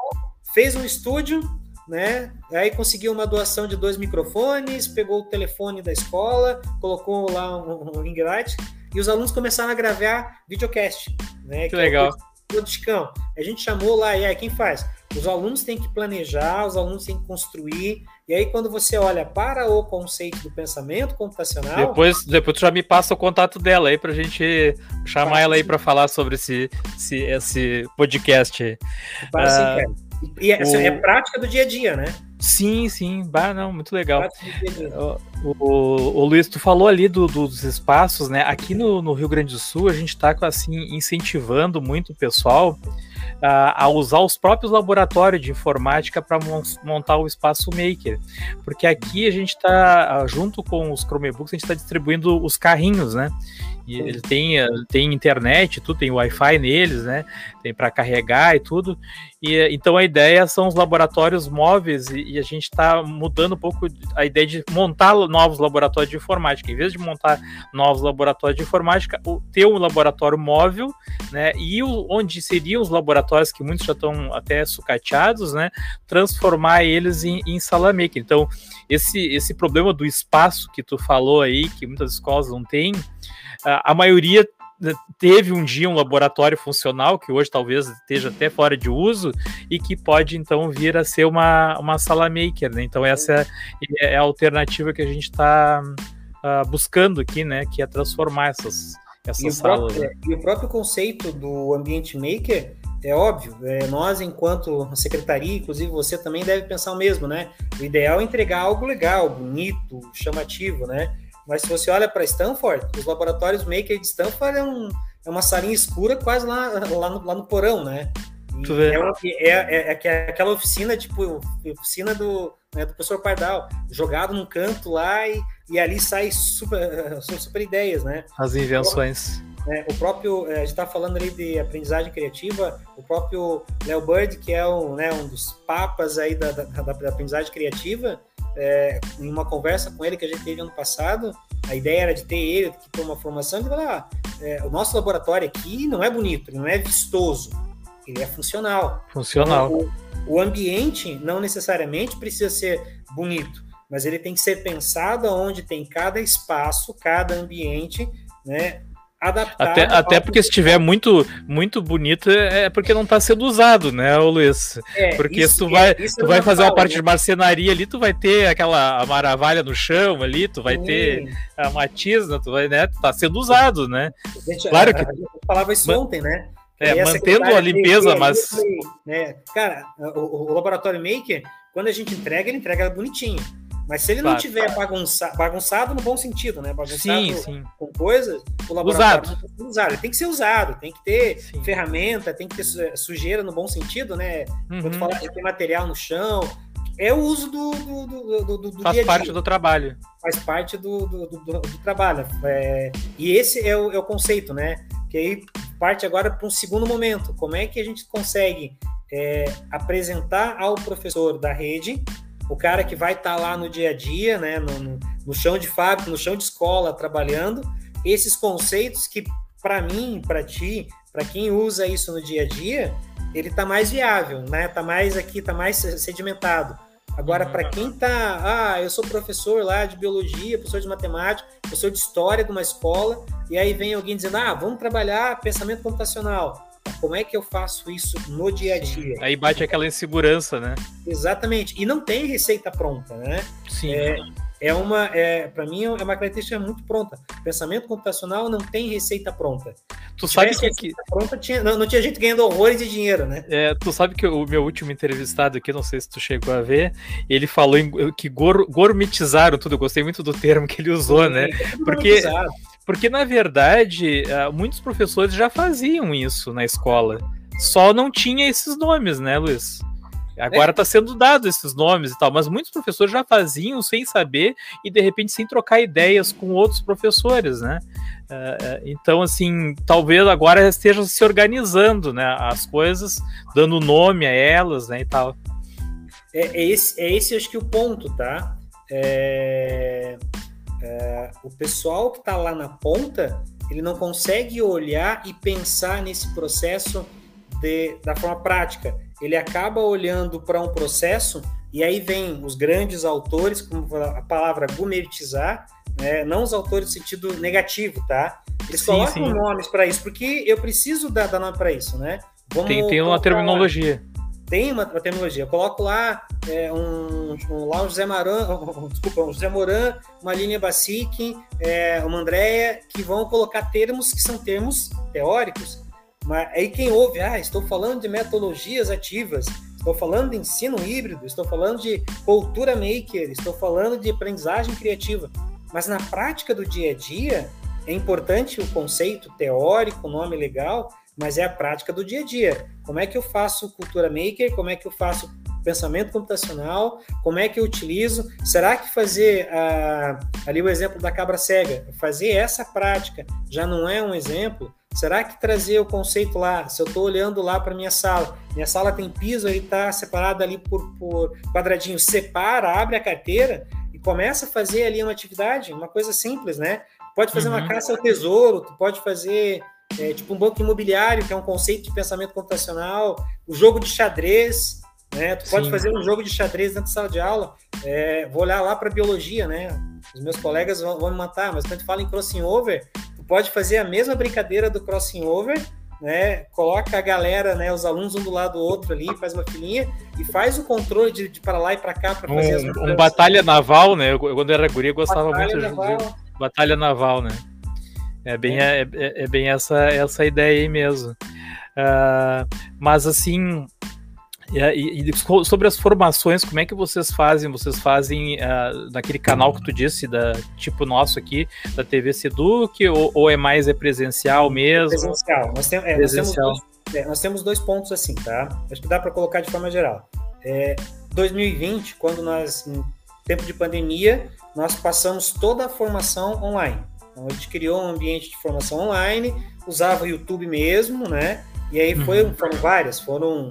fez um estúdio, né? Aí conseguiu uma doação de dois microfones, pegou o telefone da escola, colocou lá um, um ring light e os alunos começaram a gravar videocast, né? Que, que legal. É o Chicão. A gente chamou lá, e aí quem faz? Os alunos têm que planejar, os alunos têm que construir. E aí, quando você olha para o conceito do pensamento computacional. Depois, depois tu já me passa o contato dela aí para a gente chamar ela aí para falar sobre esse, esse, esse podcast. Passa, ah, sim, e é, o... é prática do dia a dia, né? Sim, sim, bah, não, muito legal. O, o, o, Luiz, tu falou ali do, dos espaços, né? Aqui no, no, Rio Grande do Sul, a gente está assim, incentivando muito o pessoal a, a usar os próprios laboratórios de informática para montar o espaço Maker. Porque aqui a gente está, junto com os Chromebooks, a gente está distribuindo os carrinhos, né? E ele tem, tem internet, tudo, tem Wi-Fi neles, né? Tem para carregar e tudo. E então a ideia são os laboratórios móveis e, e a gente está mudando um pouco a ideia de montar novos laboratórios de informática. Em vez de montar novos laboratórios de informática, ter um laboratório móvel, né? E o, onde seriam os laboratórios que muitos já estão até sucateados, né? Transformar eles em, em sala maker. Então esse esse problema do espaço que tu falou aí, que muitas escolas não têm a, maioria né, teve um dia um laboratório funcional, que hoje talvez esteja até fora de uso, e que pode então vir a ser uma, uma sala maker. Né? Então, essa é, é a alternativa que a gente está uh, ah, buscando aqui, né? que é transformar essas, essas e salas. Próprio, né? E o próprio conceito do ambiente maker é óbvio, é, nós, enquanto secretaria, inclusive você também deve pensar o mesmo, né? O ideal é entregar algo legal, bonito, chamativo, né? Mas se você olha para Stanford, os laboratórios Maker de Stanford é, um, é uma salinha escura quase lá, lá, no, lá no porão, né? É, uma, é, é, é, aquela oficina, tipo, oficina do, né, do professor Pardal, jogado num canto lá e, e ali sai super, super ideias, né? As invenções. É, o próprio, é, a gente está falando ali de aprendizagem criativa, o próprio Léo Bird, que é um, né, um dos papas aí da, da, da aprendizagem criativa, é, em uma conversa com ele que a gente teve ano passado, a ideia era de ter ele que ter uma formação, de falar, ah, é, o nosso laboratório aqui não é bonito, não é vistoso, ele é funcional. Funcional. Então, o, o ambiente não necessariamente precisa ser bonito, mas ele tem que ser pensado onde tem cada espaço, cada ambiente, né, Até, até porque se estiver muito muito bonito é, é porque não está sendo usado, né, Luiz? É, porque isso, se tu é, vai, tu vai fazer falo, uma parte né? de marcenaria ali, tu vai ter aquela maravilha no chão ali, tu vai Sim. ter a matisna, tu vai, né, tá sendo usado, né? Gente, claro a, que a gente falava isso ontem, né? É, mantendo a limpeza, mas né? Cara, o, o laboratório Maker, quando a gente entrega, ele entrega bonitinho. Mas se ele claro. não tiver bagunça, bagunçado no bom sentido, né? Bagunçado sim, sim. com coisas, o laboratório usado. Tem usado. Ele tem que ser usado, tem que ter sim. ferramenta, tem que ter sujeira no bom sentido, né? Uhum. Quando fala de ter material no chão, é o uso do, do, do, do, do Faz dia -dia. parte do trabalho. Faz parte do, do, do, do trabalho. É, e esse é o, é o conceito, né? Que aí parte agora para um segundo momento. Como é que a gente consegue é, apresentar ao professor da rede o cara que vai estar tá lá no dia a dia, né, no, no, chão de fábrica, no chão de escola, trabalhando, esses conceitos que, para mim, para ti, para quem usa isso no dia a dia, ele está mais viável, né? Tá mais aqui, tá mais sedimentado. Agora, para uhum. quem tá, ah, eu sou professor lá de biologia, professor de matemática, professor de história de uma escola, e aí vem alguém dizendo, ah, vamos trabalhar pensamento computacional. Como é que eu faço isso no dia a dia? Aí bate aquela insegurança, né? Exatamente. E não tem receita pronta, né? Sim. É, é uma, é, para mim, é uma característica muito pronta. Pensamento computacional não tem receita pronta. Tu sabe que, que... Pronta, tinha, não, não, tinha gente ganhando horrores de dinheiro, né? É, tu sabe que o meu último entrevistado aqui, não sei se tu chegou a ver, ele falou em, que gor, gourmetizaram tudo. Eu gostei muito do termo que ele usou, Sim, né? Porque porque, na verdade, ah, muitos professores já faziam isso na escola. Só não tinha esses nomes, né, Luiz? Agora está é. sendo dado esses nomes e tal, mas muitos professores já faziam sem saber e de repente sem trocar ideias com outros professores, né? Uh, então, assim, talvez agora esteja se organizando, né? As coisas, dando nome a elas, né? E tal. É, é esse, é esse acho que o ponto, tá? É, é, o pessoal que está lá na ponta, ele não consegue olhar e pensar nesse processo de, da forma prática. Ele acaba olhando para um processo e aí vem os grandes autores, como a palavra gourmetizar, né? não os autores no sentido negativo, tá? Eles sim, colocam sim. nomes para isso, porque eu preciso dar, dar nome para isso, né? Vamos tem, tem uma terminologia. Tem uma, uma, terminologia. Eu coloco lá é, um, um, lá um José Maran, um, desculpa, um José Moran, uma linha Basic, é, uma Andréia, que vão colocar termos que são termos teóricos. Mas aí quem ouve, ah, estou falando de metodologias ativas, estou falando de ensino híbrido, estou falando de cultura maker, estou falando de aprendizagem criativa. Mas na prática do dia a dia, é importante o conceito teórico, o nome legal, mas é a prática do dia a dia. Como é que eu faço cultura maker? Como é que eu faço pensamento computacional? Como é que eu utilizo? Será que fazer ah, ali o exemplo da cabra cega, fazer essa prática já não é um exemplo? Será que trazer o conceito lá, se eu estou olhando lá para minha sala, minha sala tem piso, ele está separado ali por, por quadradinho, separa, abre a carteira, começa a fazer ali uma atividade, uma coisa simples, né? Pode fazer uhum. uma caça ao tesouro, tu pode fazer é, tipo um banco imobiliário, que é um conceito de pensamento computacional, o jogo de xadrez, né? Tu pode Sim. fazer um jogo de xadrez dentro da sala de aula. É, vou olhar lá para biologia, né? Os meus colegas vão, vão me matar, mas quando tu fala em crossing over, tu pode fazer a mesma brincadeira do crossing over né? Coloca a galera, né? Os alunos um do lado do outro ali, faz uma filinha e faz o controle de, de para lá e para cá para fazer um, as Um batalha naval, né? Eu, quando era guri, eu gostava batalha muito naval. de batalha naval, né? É bem, é. É, é, bem essa, essa ideia aí mesmo. Uh, mas assim, e, e, sobre as formações, como é que vocês fazem? Vocês fazem uh, naquele canal que tu disse, da, tipo nosso aqui, da TV Seduc, ou, ou é mais é presencial mesmo? Presencial. Nós, tem, é, presencial. Nós, temos dois, é, nós, temos dois, pontos assim, tá? Acho que dá para colocar de forma geral. É, 2020, quando nós, em tempo de pandemia, nós passamos toda a formação online. Então, a gente criou um ambiente de formação online, usava o YouTube mesmo, né? E aí foi, uhum. foram várias, foram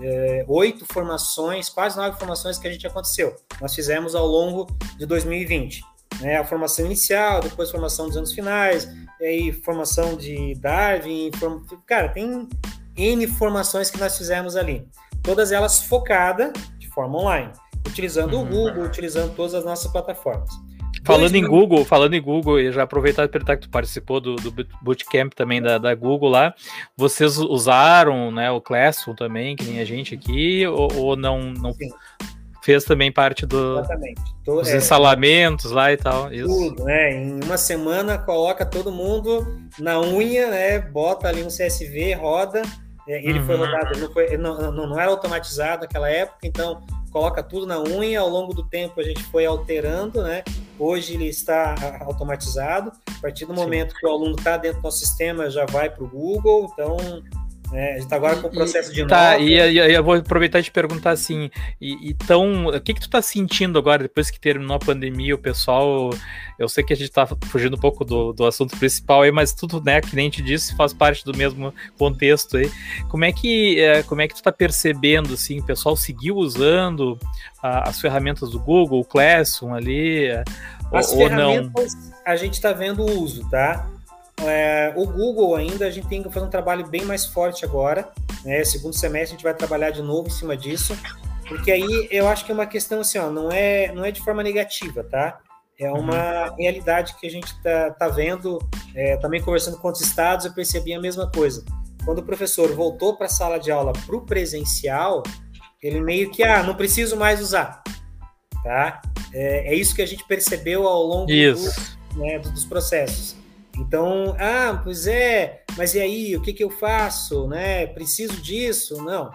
é, oito formações, quase nove formações que a gente aconteceu. Nós fizemos ao longo de 2020. Né, a formação inicial, depois formação dos anos finais, e aí formação de Darwin, form... cara, tem N formações que nós fizemos ali. Todas elas focadas de forma online, utilizando uhum. o Google, utilizando todas as nossas plataformas. Falando em Google, falando em Google, e já aproveitar e perguntar que tu participou do, do bootcamp também da, da Google lá, vocês usaram né, o Classroom também, que nem a gente aqui, ou, ou não, não fez também parte do, Tô, dos é, instalamentos lá e tal? Isso. Tudo, né? Em uma semana coloca todo mundo na unha, né? Bota ali um CSV, roda. É, ele uhum. foi rodado, não, foi, não, não, não era automatizado naquela época, então coloca tudo na unha, ao longo do tempo a gente foi alterando, né? Hoje ele está automatizado. A partir do momento Sim. que o aluno está dentro do nosso sistema, já vai para o Google. Então, é, a gente está agora com o processo de tá, nota. E, e, eu vou aproveitar e te perguntar assim, e, então, o que que tu está sentindo agora, depois que terminou a pandemia, o pessoal, eu sei que a gente está fugindo um pouco do, do assunto principal aí, mas tudo, né, que nem te disse, faz parte do mesmo contexto aí. Como é que, é, como é que tu está percebendo, assim, o pessoal seguiu usando a, as ferramentas do Google, o Classroom ali, as ou, ou não? a gente está vendo o uso, tá? É, o Google ainda, a gente tem que fazer um trabalho bem mais forte agora. Né? Segundo semestre a gente vai trabalhar de novo em cima disso, porque aí eu acho que é uma questão assim, ó, não é, não é de forma negativa, tá? É uma uhum. realidade que a gente está tá vendo, é, também conversando com outros estados, eu percebi a mesma coisa. Quando o professor voltou para a sala de aula para o presencial, ele meio que, ah, não preciso mais usar, tá? É, é isso que a gente percebeu ao longo do, né, dos processos. Então, ah, pois é, mas e aí, o que, que eu faço? Né? Preciso disso? Não.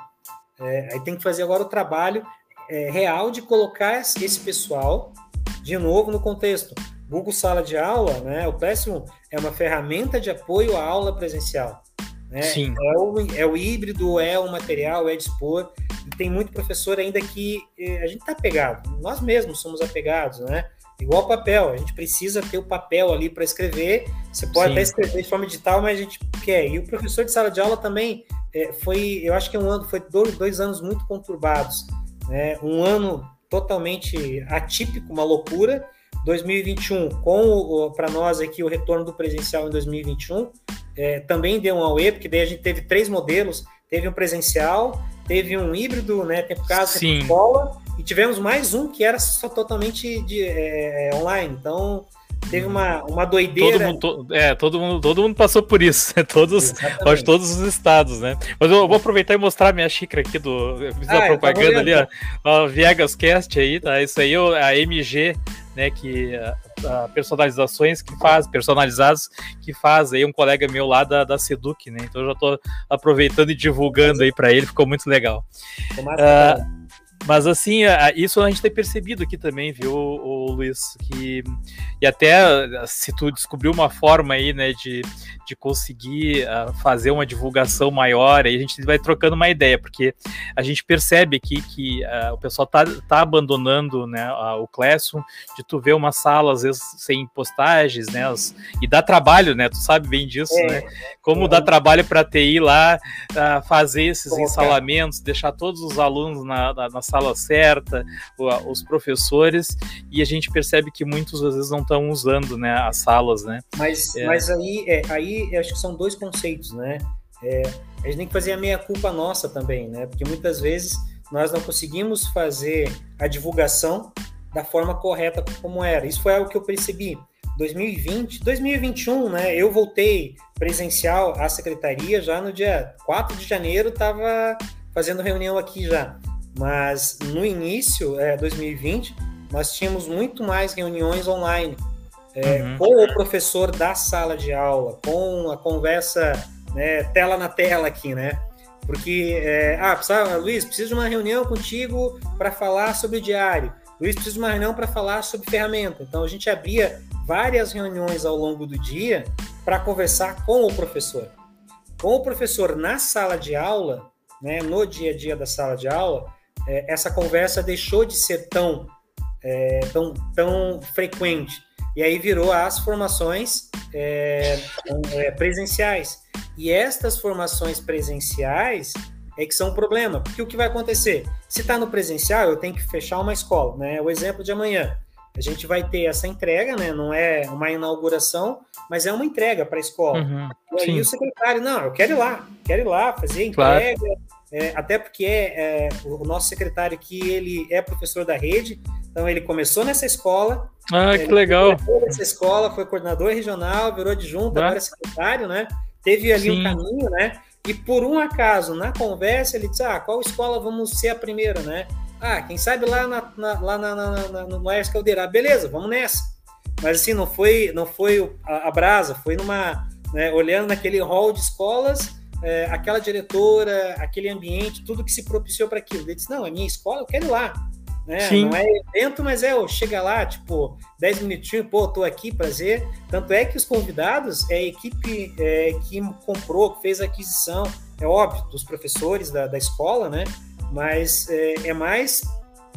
É, aí tem que fazer agora o trabalho é, real de colocar esse pessoal de novo no contexto. Google Sala de Aula, né? O Classroom é uma ferramenta de apoio à aula presencial. Né? Sim. É o, é o híbrido, é o material, é dispor. E tem muito professor ainda que eh, a gente está apegado. Nós mesmos somos apegados, né? Igual papel, a gente precisa ter o papel ali para escrever. Você pode Sim. até escrever de forma digital, mas a gente quer. E o professor de sala de aula também é, foi, eu acho que é um ano, foi dois, dois anos muito conturbados. Né? Um ano totalmente atípico, uma loucura. 2021, com para nós aqui o retorno do presencial em 2021, é, também deu um AUE, porque daí a gente teve três modelos, teve um presencial, teve um híbrido, né, tempo casa, tempo escola, E tivemos mais um que era só totalmente de, é, online. Então, teve uma, uma doideira. Todo mundo, to, é, todo mundo, todo mundo passou por isso, né? todos, de todos os estados, né? Mas eu vou aproveitar e mostrar minha xícara aqui do fiz ah, a propaganda ali, ó, ó, Viegas Cast aí, tá? Isso aí, a MG, né? Que a, a personalizações que faz, personalizados que faz aí um colega meu lá da, da Seduc, né? Então eu já tô aproveitando e divulgando aí para ele, ficou muito legal. Uh, mas assim, isso a gente tem percebido aqui também, viu, o Luiz? Que, e até se tu descobriu uma forma aí, né, de, de conseguir uh, fazer uma divulgação maior, aí a gente vai trocando uma ideia, porque a gente percebe aqui que uh, o pessoal tá, tá abandonando né, uh, o Classroom, de tu ver uma sala, às vezes, sem postagens, né? As, e dá trabalho, né? Tu sabe bem disso, é, né? Como é. dá trabalho para TI lá fazer esses ensalamentos, deixar todos os alunos na, na, na sala certa, os professores, e a gente percebe que muitos às vezes não estão usando né, as salas, né? Mas, é. mas aí, é, aí acho que são dois conceitos, né? É, a gente tem que fazer a meia culpa nossa também, né? Porque muitas vezes nós não conseguimos fazer a divulgação da forma correta como era. Isso foi algo que eu percebi. 2020, 2021, né? Eu voltei presencial à secretaria já no dia 4 de janeiro, estava fazendo reunião aqui já. Mas no início, é, 2020, nós tínhamos muito mais reuniões online, é, uhum. com o professor da sala de aula, com a conversa né, tela na tela aqui, né? Porque, é, ah, precisa, Luiz, preciso de uma reunião contigo para falar sobre o diário. Luiz, preciso de uma reunião para falar sobre ferramenta. Então, a gente abria várias reuniões ao longo do dia para conversar com o professor. Com o professor na sala de aula, né, no dia a dia da sala de aula, é, essa conversa deixou de ser tão, é, tão, tão frequente. E aí virou as formações é, é, presenciais. E estas formações presenciais é que são um problema, porque o que vai acontecer? Se está no presencial, eu tenho que fechar uma escola, né? O exemplo de amanhã. A gente vai ter essa entrega, né? Não é uma inauguração, mas é uma entrega para a escola. Uhum, e aí sim. o secretário, não, eu quero ir lá, quero ir lá fazer a entrega, claro. É, até porque é, é, o nosso secretário aqui, ele é professor da rede, então ele começou nessa escola. Ah, que legal. Nessa escola, foi coordenador regional, virou adjunto, ah. agora é secretário, né? Teve ali Sim. um caminho, né? E por um acaso, na conversa, ele disse: Ah, qual escola vamos ser a primeira, né? Ah, quem sabe lá, na, na lá na, na, no Laércio Caldeira. Ah, beleza, vamos nessa. Mas assim, não foi, não foi a, a brasa, foi numa. Né, olhando naquele hall de escolas é, aquela diretora, aquele ambiente, tudo que se propiciou para aquilo. Ele disse: Não, é minha escola, eu quero ir lá. Né? Não é evento, mas é, chega lá, tipo, 10 minutinhos, pô, tô aqui, prazer. Tanto é que os convidados é a equipe é, que comprou, que fez a aquisição, é óbvio, dos professores da, da escola, né? Mas é, é mais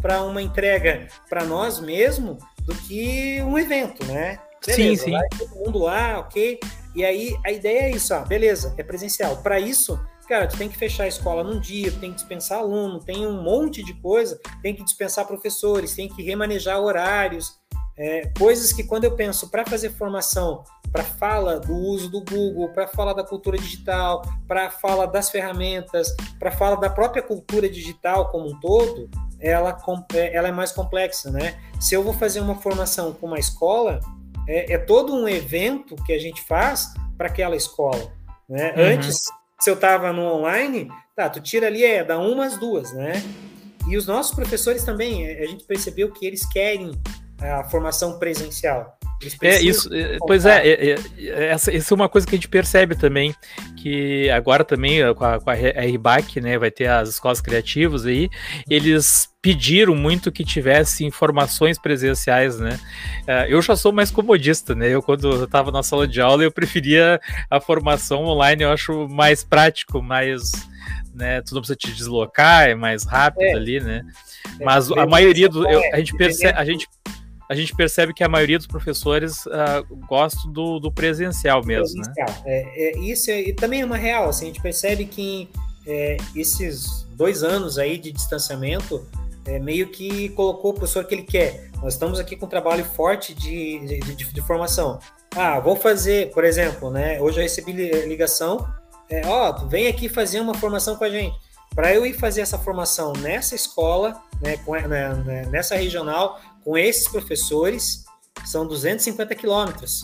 para uma entrega para nós mesmo do que um evento, né? Beleza, sim, sim. Vai todo mundo lá, ok. E aí a ideia é isso, ó, beleza, é presencial. Para isso, cara, tu tem que fechar a escola num dia, tem que dispensar aluno, tem um monte de coisa, tem que dispensar professores, tem que remanejar horários, é, coisas que quando eu penso para fazer formação, para fala do uso do Google, para fala da cultura digital, para fala das ferramentas, para fala da própria cultura digital como um todo, ela, é, ela é mais complexa, né? Se eu vou fazer uma formação com uma escola, é, é todo um evento que a gente faz para aquela escola. Né? Uhum. Antes, se eu estava no online, tá, tu tira ali, é da uma às duas, né? E os nossos professores também, é, a gente percebeu que eles querem a formação presencial. É isso, é, pois é, é, é, essa, essa é uma coisa que a gente percebe também, que agora também com a, com a RBAC, né, vai ter as escolas criativas aí, eles pediram muito que tivesse informações presenciais, né? É, eu já sou mais comodista, né? Eu quando estava na sala de aula eu preferia a formação online, eu acho mais prático, mais, né? Tu não precisa te deslocar, é mais rápido é. ali, né? Mas a maioria do, eu, a gente percebe, a gente a gente percebe que a maioria dos professores uh, gosta do, do, presencial mesmo, né? presencial. né? É, é, isso é, também é uma real, assim, a gente percebe que é, esses dois anos aí de distanciamento é, meio que colocou o professor que ele quer. Nós estamos aqui com um trabalho forte de, de, de, de formação. Ah, vou fazer, por exemplo, né? Hoje eu recebi ligação, é, ó, vem aqui fazer uma formação com a gente. para eu ir fazer essa formação nessa escola, né, com, né, né nessa regional, com esses professores, são 250 quilômetros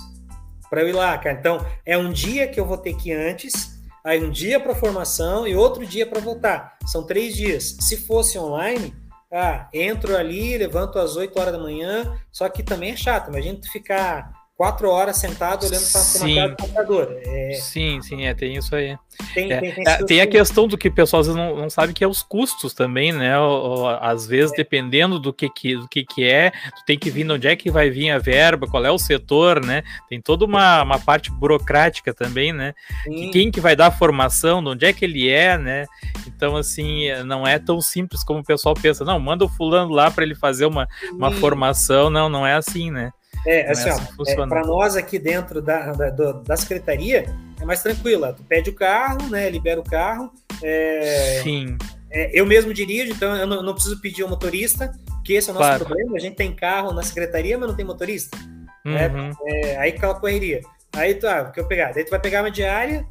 para eu ir lá, cara. Então, é um dia que eu vou ter que ir antes, aí um dia para formação e outro dia para voltar. São três dias. Se fosse online, ah, entro ali, levanto às 8 horas da manhã, só que também é chato. Imagina tu ficar quatro horas sentado olhando para uma tela do computador. É... Sim, sim, é, tem isso aí. Tem, é, tem, tem, é, tem a questão do que o pessoal às vezes não, não sabe que é os custos também, né? Ou, ou, às vezes, é. dependendo do que, que, do que, que é, tu tem que vir de onde é que vai vir a verba, qual é o setor, né? Tem toda uma, uma parte burocrática também, né? Que quem que vai dar a formação, de onde é que ele é, né? Então, assim, não é tão simples como o pessoal pensa. Não, manda o fulano lá para ele fazer uma, uma formação. Não, não é assim, né? É, assim, ó, é, para nós aqui dentro da, da, da, secretaria é mais tranquilo. Tu pede o carro, né? Libera o carro. É, Sim. É, eu mesmo dirijo, então eu não, não, preciso pedir um motorista, porque esse é o nosso claro. problema. A gente tem carro na secretaria, mas não tem motorista. Né? Uhum. É, aí aquela correria. Aí tu, ah, o que eu pegar? Daí tu vai pegar uma diária,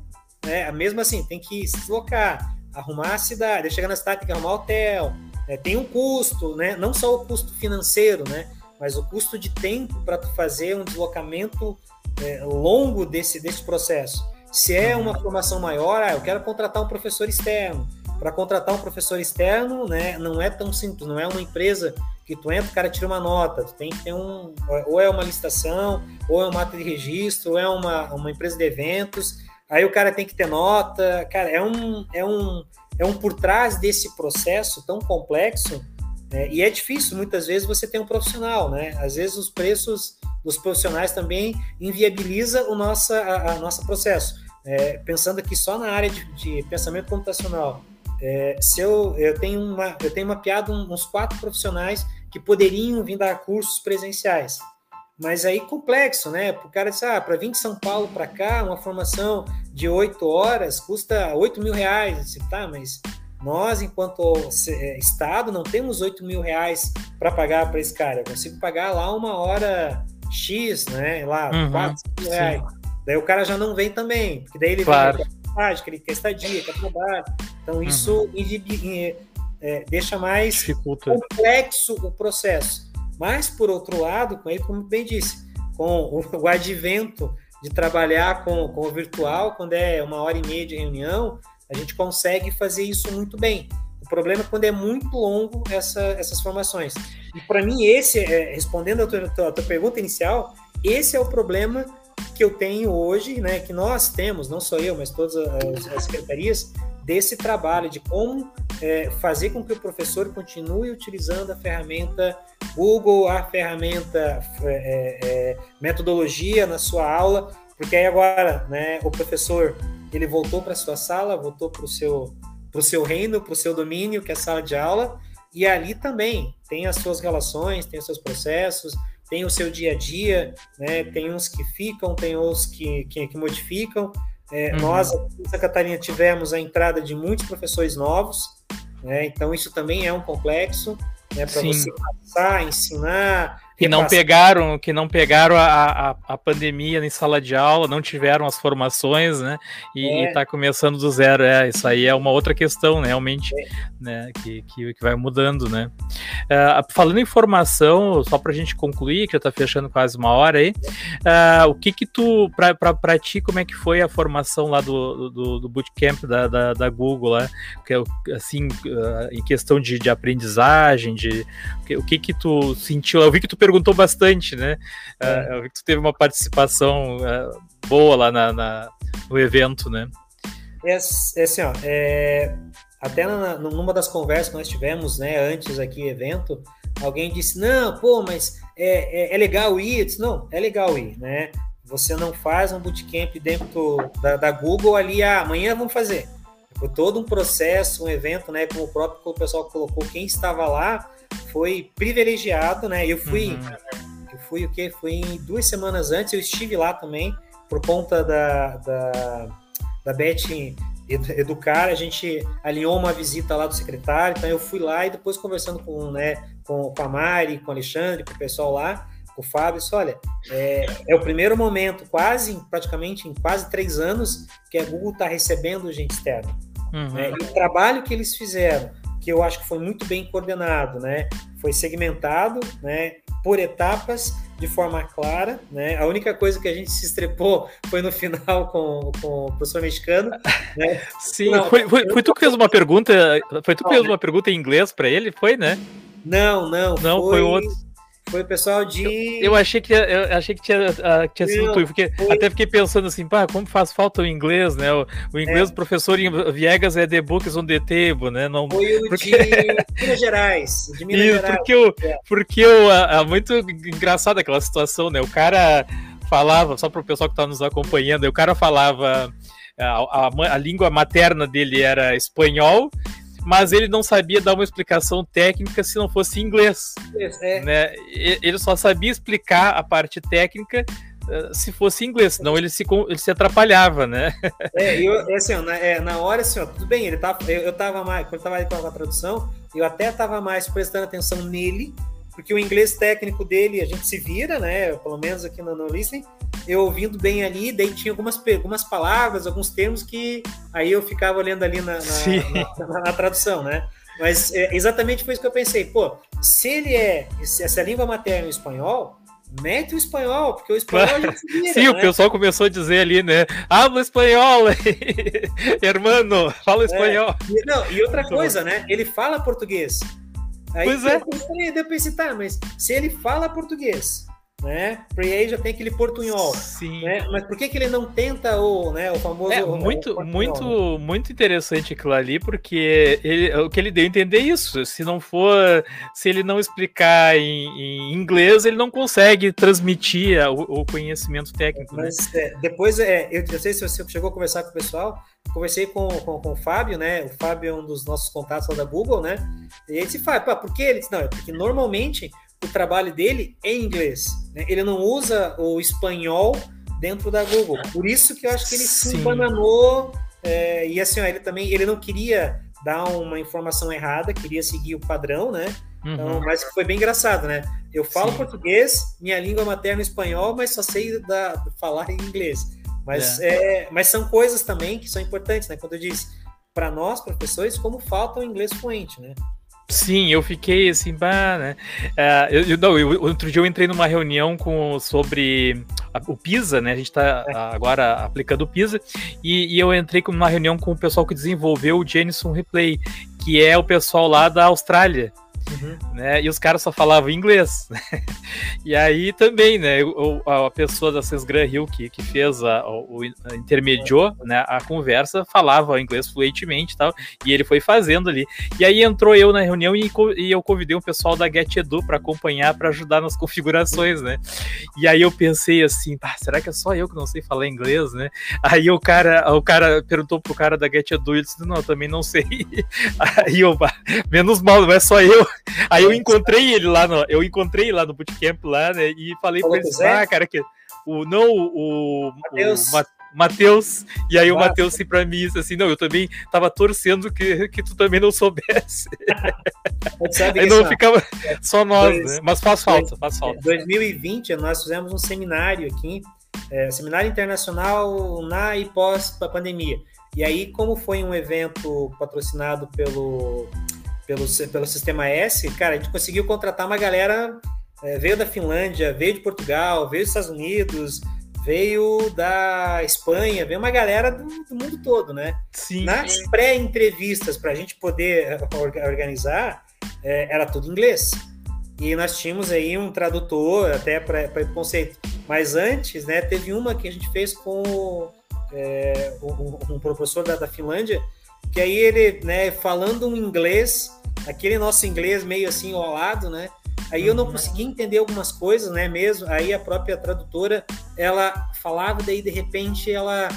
né? Mesmo assim, tem que se deslocar, arrumar a cidade, chegar na cidade, tem que arrumar hotel. É, tem um custo, né? Não só o custo financeiro, né? Mas o custo de tempo para tu fazer um deslocamento é, longo desse, desse processo. Se é uma formação maior, ah, eu quero contratar um professor externo. Para contratar um professor externo, né, não é tão simples, não é uma empresa que tu entra, o cara tira uma nota, tu tem que ter um, ou é uma licitação, ou é um ato de registro, ou é uma, uma empresa de eventos, aí o cara tem que ter nota, cara, é um, é um, é um por trás desse processo tão complexo é, e é difícil, muitas vezes, você ter um profissional, né? Às vezes os preços dos profissionais também inviabiliza o nosso a, a nosso processo. É, pensando aqui só na área de, de pensamento computacional, é, se eu, eu tenho uma eu tenho mapeado uns quatro profissionais que poderiam vir dar cursos presenciais, mas aí complexo, né? O cara disse, ah, para vir de São Paulo para cá, uma formação de oito horas custa oito mil reais. Tá, mas nós, enquanto é, Estado, não temos 8 mil reais para pagar para esse cara. Eu consigo pagar lá uma hora X, né? Lá, uhum, 4 mil reais. Daí o cara já não vem também, porque daí ele claro. vem que ele quer estadia, quer trabalho. Então isso uhum. é, deixa mais Dificulta. complexo o processo. Mas, por outro lado, com ele, como bem disse, com o, o advento de trabalhar com, com o virtual, quando é uma hora e meia de reunião, a gente consegue fazer isso muito bem. O problema é quando é muito longo essa, essas formações. E para mim, esse, é, respondendo a tua, a tua pergunta inicial, esse é o problema que eu tenho hoje, né, que nós temos, não só eu, mas todas as, as secretarias, desse trabalho de como é, fazer com que o professor continue utilizando a ferramenta Google, a ferramenta é, é, é metodologia na sua aula, porque aí agora, né, o professor ele voltou para sua sala, voltou para o seu, pro seu reino, para o seu domínio, que é a sala de aula, e ali também tem as suas relações, tem os seus processos, tem o seu dia a dia, né? tem uns que ficam, tem outros que, que, que modificam. É, uhum. Nós, aqui em Santa Catarina, tivemos a entrada de muitos professores novos, né? então isso também é um complexo né, para você passar, ensinar, que não pegaram que não pegaram a, a, a, pandemia em sala de aula, não tiveram as formações, né? E, é. está começando do zero. É, isso aí é uma outra questão, né, realmente, é. né? Que, que, que, vai mudando, né? Uh, falando em formação, só para a gente concluir, que já está fechando quase uma hora aí, uh, o que que tu, para ti, como é que foi a formação lá do, do, do bootcamp da, da, da, Google lá? Que, é assim, uh, em questão de, de aprendizagem, de o que que tu sentiu? Eu vi que tu perguntou bastante, né? É. Uh, tu teve uma participação uh, boa lá na, na, no evento, né? É, é assim, ó, é, até na, numa das conversas que nós tivemos, né, antes aqui evento, alguém disse, não, pô, mas é, é, é legal ir? Eu disse, não, é legal ir, né? Você não faz um bootcamp dentro da, da Google ali, ah, amanhã vamos fazer. Foi todo um processo, um evento, né, como o próprio o pessoal colocou, quem estava lá foi privilegiado, né? Eu fui, uhum. eu fui o que? Fui duas semanas antes, eu estive lá também, por conta da, da, da Beth Educar, a gente alinhou uma visita lá do secretário, então eu fui lá e depois conversando com, né, com, com a Mari, com o Alexandre, com o pessoal lá, com o Fábio, disse, olha, é, é o primeiro momento, quase, praticamente em quase três anos, que a Google está recebendo gente externa Uhum. Né? E o trabalho que eles fizeram, que eu acho que foi muito bem coordenado, né? Foi segmentado, né? Por etapas, de forma clara, né? A única coisa que a gente se estrepou foi no final com, com o professor mexicano, né? Sim, não, foi, foi, foi, tu que fez uma pergunta, foi tu que fez uma pergunta em inglês para ele, foi, né? Não, não, não foi, foi outro. Foi o pessoal de. Eu, eu achei que eu achei que tinha, uh, tinha sido tu, porque foi... até fiquei pensando assim, pá, como faz falta o inglês, né? O, o inglês é. do professor em Viegas é The Books on the Table, né? Não, foi o porque... de Minas Gerais. De Minas Isso, Gerais. Porque, eu, é. porque eu, é muito engraçada aquela situação, né? O cara falava, só para o pessoal que está nos acompanhando, o cara falava. A, a, a língua materna dele era espanhol mas ele não sabia dar uma explicação técnica se não fosse inglês. É. Né? Ele só sabia explicar a parte técnica eh, se fosse inglês, senão ele se, ele se atrapalhava, né? É, eu, é assim, na, é, na hora, assim, ó, tudo bem, ele tava, eu, eu tava mais, quando eu tava aí com a tradução, eu até tava mais prestando atenção nele, porque o inglês técnico dele a gente se vira, né? Pelo menos aqui no, no Listening, eu ouvindo bem ali, daí tinha algumas, algumas palavras, alguns termos que aí eu ficava olhando ali na, na, na, na tradução, né? Mas é, exatamente foi isso que eu pensei. Pô, se ele é, se essa língua materna é o espanhol, mete o espanhol, porque o espanhol a gente vira, Sim, né? o pessoal começou a dizer ali, né? Habla espanhol, hermano, fala é, espanhol. É, não, e outra coisa, né? Ele fala português. Aí pois é. Eu pensei, tá, mas se ele fala português, né? Porque aí já tem aquele portunhol. Sim. Né? Mas por que, que ele não tenta o, né, o famoso. É muito, o muito, muito interessante aquilo ali, porque ele, o que ele deu a entender é isso. Se não for, se ele não explicar em, em inglês, ele não consegue transmitir o, o conhecimento técnico. Né? Mas né? é, depois, é, eu não sei se você chegou a conversar com o pessoal. Conversei com, com, com o Fábio, né? O Fábio é um dos nossos contatos lá da Google, né? E ele se fala, por que ele disse, não, é porque normalmente o trabalho dele é em inglês. Né? Ele não usa o espanhol dentro da Google. Por isso que eu acho que ele Sim. se embananou. É, e assim, ó, ele também ele não queria dar uma informação errada, queria seguir o padrão, né? Então, uhum. mas foi bem engraçado, né? Eu falo Sim. português, minha língua materna é espanhol, mas só sei da, falar em inglês. Mas, é. É, mas são coisas também que são importantes, né? Quando eu disse para nós, professores, como falta o inglês fluente, né? Sim, eu fiquei assim, bah, né? Uh, eu, eu, não, eu, outro dia eu entrei numa reunião com, sobre a, o PISA, né? A gente está é. agora aplicando o PISA, e, e, eu entrei numa reunião com o pessoal que desenvolveu o Jenison Replay, que é o pessoal lá da Austrália. Uhum. Né? E os caras só falavam inglês. E aí também, né? A pessoa da Sesgran Hill que, que fez a, o, o intermediou né, a conversa, falava inglês fluentemente e tal, e ele foi fazendo ali. E aí entrou eu na reunião e, e eu convidei o pessoal da GetEdu para acompanhar, para ajudar nas configurações, né? E aí eu pensei assim, ah, será que é só eu que não sei falar inglês, né? Aí o cara, o cara perguntou pro cara da GetEdu e ele disse, não, eu também não sei. Aí eu, menos mal, não é só eu. Aí eu encontrei ele lá no, eu encontrei lá no bootcamp lá, né? E falei Falou pra ele, ah, cara, que o não o Mateus. o Matheus, e aí o Matheus assim pra mim assim, não, eu também tava torcendo que, que tu também não soubesse. aí não ficava só nós, dois, né? Mas faz falta, faz falta. Em 2020 nós fizemos um seminário aqui, é, seminário internacional na e pós pandemia. E aí, como foi um evento patrocinado pelo pelo, pelo sistema S, cara, a gente conseguiu contratar uma galera, é, veio da Finlândia, veio de Portugal, veio dos Estados Unidos, veio da Espanha, veio uma galera do, do mundo todo, né? Sim. Nas pré-entrevistas, para a gente poder eh, organizar, é, era tudo inglês. E nós tínhamos aí um tradutor até para o conceito. Mas antes, né, teve uma que a gente fez com é, um, um, professor da, da Finlândia, que aí ele, né, falando um inglês, aquele nosso inglês meio assim enrolado, né? Aí eu não uhum. conseguia entender algumas coisas, né, mesmo. Aí a própria tradutora, ela falava, daí de repente ela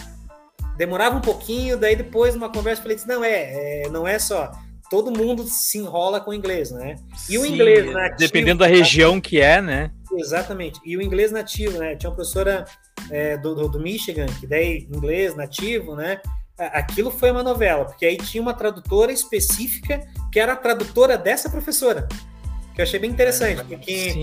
demorava um pouquinho, daí depois numa conversa eu falei assim, não é, é não é só todo mundo se enrola com o inglês, né? E o inglês nativo, dependendo da região que é, né? Exatamente. E o inglês nativo, né? Tinha uma professora é, do, do, do Michigan que daí inglês nativo, né? Aquilo foi uma novela, porque aí tinha uma tradutora específica que era a tradutora dessa professora, que eu achei bem interessante, é, porque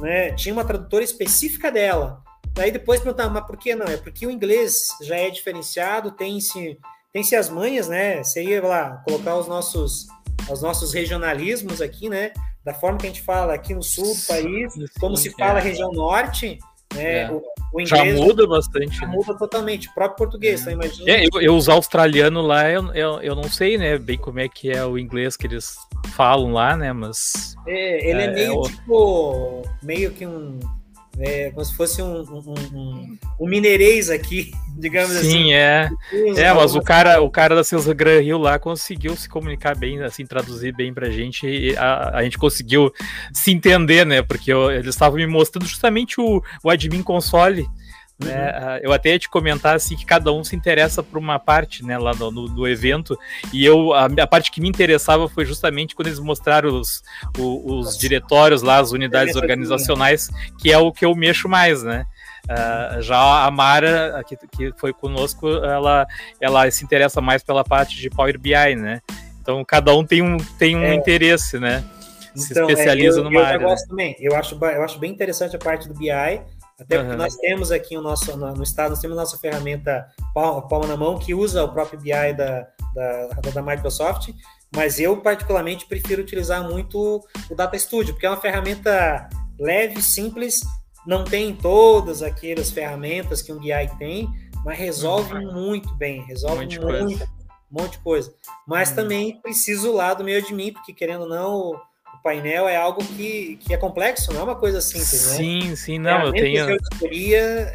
né, tinha uma tradutora específica dela. Daí depois perguntar, mas por que não? É porque o inglês já é diferenciado, tem, -se, tem-se as manhas, né? Seria lá, colocar os nossos, os nossos regionalismos aqui, né? Da forma que a gente fala aqui no sul do país, como se fala é. região norte, né? É. O, o inglês, já muda bastante. Já né? muda totalmente. O próprio português, é. imagina. É, eu, eu, os australianos lá, eu, eu, eu, não sei, né, bem como é que é o inglês que eles falam lá, né, mas... É, ele é, é meio, tipo, meio que um é, como se fosse um, um, um, um mineirês aqui, digamos Sim, assim. Sim, é. É, mas o cara, o cara da Silva Gran Rio lá conseguiu se comunicar bem, assim, traduzir bem pra gente e a, a gente conseguiu se entender, né? Porque eu, eles estavam me mostrando justamente o, o admin console né? Uhum. Ah, eu até ia te comentar assim que cada um se interessa por uma parte, né, lá no, no, no evento. E eu a, a, parte que me interessava foi justamente quando eles mostraram os, os, os diretórios lá, as unidades organizacionais, que é o que eu mexo mais, né? Uh, já a Mara, que, que foi conosco, ela, ela se interessa mais pela parte de Power BI, né? Então cada um tem um, tem um é. interesse, né? Se então, especializa é, eu, numa eu área. Eu gosto né? também. Eu acho, eu acho bem interessante a parte do BI até porque uhum. nós temos aqui o nosso, no, estado, nós temos a nossa ferramenta palma, palma na mão, que usa o próprio BI da, da, da Microsoft, mas eu particularmente prefiro utilizar muito o Data Studio, porque é uma ferramenta leve, simples, não tem todas aquelas ferramentas que um BI tem, mas resolve uhum. muito bem, resolve muito, um monte de coisa. Mas uhum. também preciso lá do meu admin, porque querendo ou não, painel é algo que, que é complexo, não é uma coisa simples, né? Sim, sim, não, é, eu tenho.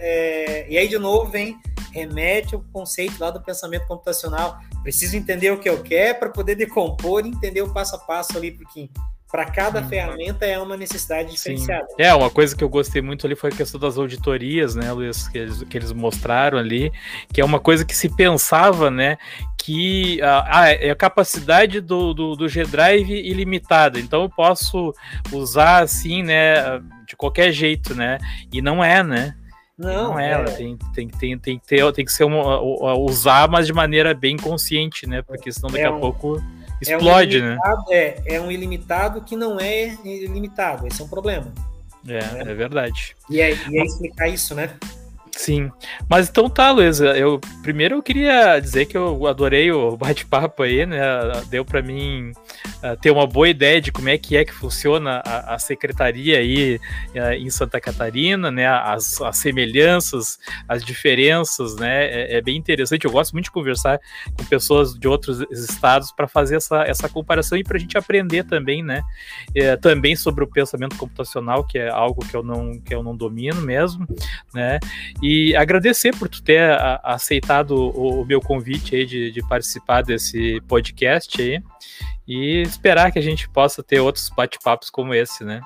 é, e aí, de novo, vem remete ao conceito lá do pensamento computacional. Preciso entender o que eu quero para poder decompor e entender o passo a passo ali, porque para cada hum. ferramenta é uma necessidade diferenciada. Sim. É, uma coisa que eu gostei muito ali foi a questão das auditorias, né, Luiz, que eles, que eles mostraram ali, que é uma coisa que se pensava, né, que a, a, a capacidade do, do, do G-Drive ilimitada, então eu posso usar assim, né, de qualquer jeito, né, e não é, né, não, não é, é. Tem, tem, tem, tem, que ter, tem que ser uma, usar, mas de maneira bem consciente, né, porque senão daqui é a pouco Explode, é um né? É, é um ilimitado que não é ilimitado. Esse é um problema. É, né? é verdade. E é, e é explicar isso, né? Sim. Mas então tá, Luísa. Eu primeiro eu queria dizer que eu adorei o bate-papo aí, né? Deu para mim uh, ter uma boa ideia de como é que é que funciona a, a secretaria aí uh, em Santa Catarina, né? As, as semelhanças, as diferenças, né? É, é, bem interessante. Eu gosto muito de conversar com pessoas de outros estados para fazer essa, essa comparação e para a gente aprender também, né? É, também sobre o pensamento computacional, que é algo que eu não que eu não domino mesmo, né? E agradecer por tu ter a, aceitado o, o, meu convite aí de, de participar desse podcast aí. E esperar que a gente possa ter outros bate-papos como esse, né?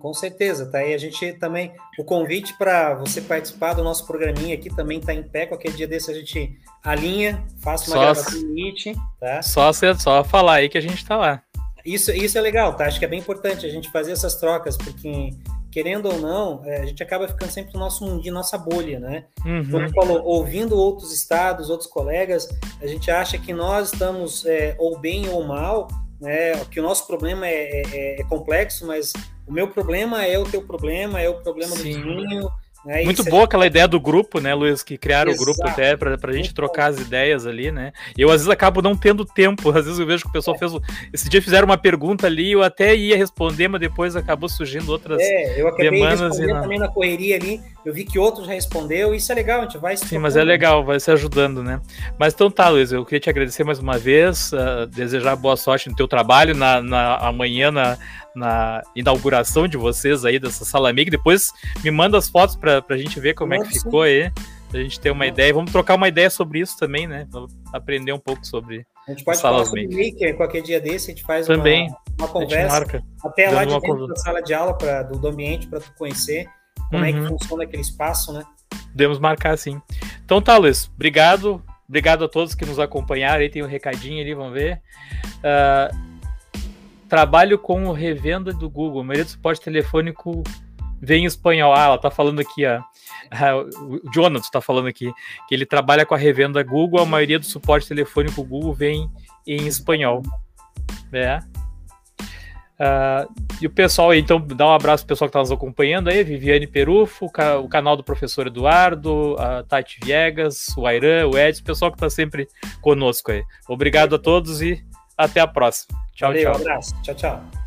com certeza, tá aí. A gente também. O convite para você participar do nosso programinha aqui também está em pé. Qualquer dia desse a gente alinha, faça uma só, gravação limite, tá? Só, só falar aí que a gente está lá. Isso, isso é legal, tá? Acho que é bem importante a gente fazer essas trocas, porque querendo ou não, é, a gente acaba ficando sempre no nosso mundinho, nossa bolha, né? Uhum. Como falou, ouvindo outros estados, outros colegas, a gente acha que nós estamos é, ou bem ou mal, né? Que o nosso problema é, é, é, complexo, mas o meu problema é o teu problema, é o problema Sim. do vizinho, é Muito boa aquela ideia do grupo, né, Luiz? Que criaram Exato. o grupo até para a gente trocar as ideias ali, né? Eu às vezes acabo não tendo tempo, às vezes eu vejo que o pessoal é. fez. Esse dia fizeram uma pergunta ali, eu até ia responder, mas depois acabou surgindo outras é, eu acabei demandas. E também na correria ali, eu vi que outros já respondeu, isso é legal, a gente vai se Sim, mas é legal, vai se ajudando, né? Mas então tá, Luiz, eu queria te agradecer mais uma vez, uh, desejar boa sorte no teu trabalho, na, na amanhã na na inauguração de vocês aí dessa sala amiga. Depois me manda as fotos para a gente ver como é que ficou aí. Pra gente ter uma ideia. Vamos trocar uma ideia sobre isso também, né? Vamos aprender um pouco sobre. A gente pode falar sobre maker qualquer dia desse, a gente faz também, uma, uma conversa. Até lá de dentro conversa. da sala de aula pra, do, do ambiente para tu conhecer como uhum. é que uhum. funciona aquele espaço, né? Podemos marcar sim. Então tá, Luiz. Obrigado. Obrigado a todos que nos acompanharam. Aí tem um recadinho ali, vamos ver. Uh, Trabalho com revenda do Google. A maioria do suporte telefônico vem em espanhol. Ah, ela tá falando aqui, ó. Ah, o Jonathan tá falando aqui que ele trabalha com a revenda Google. A maioria do suporte telefônico Google vem em espanhol. Né? Uh, e o pessoal, então, dá um abraço pro pessoal que está nos acompanhando aí, Viviane Perufo, o canal do professor Eduardo, a Tati Viegas, o Airan, o Ed, o pessoal que está sempre conosco aí. Obrigado a todos e até a próxima. Tchau, Valeu, tchau. Um abraço. Tchau, tchau.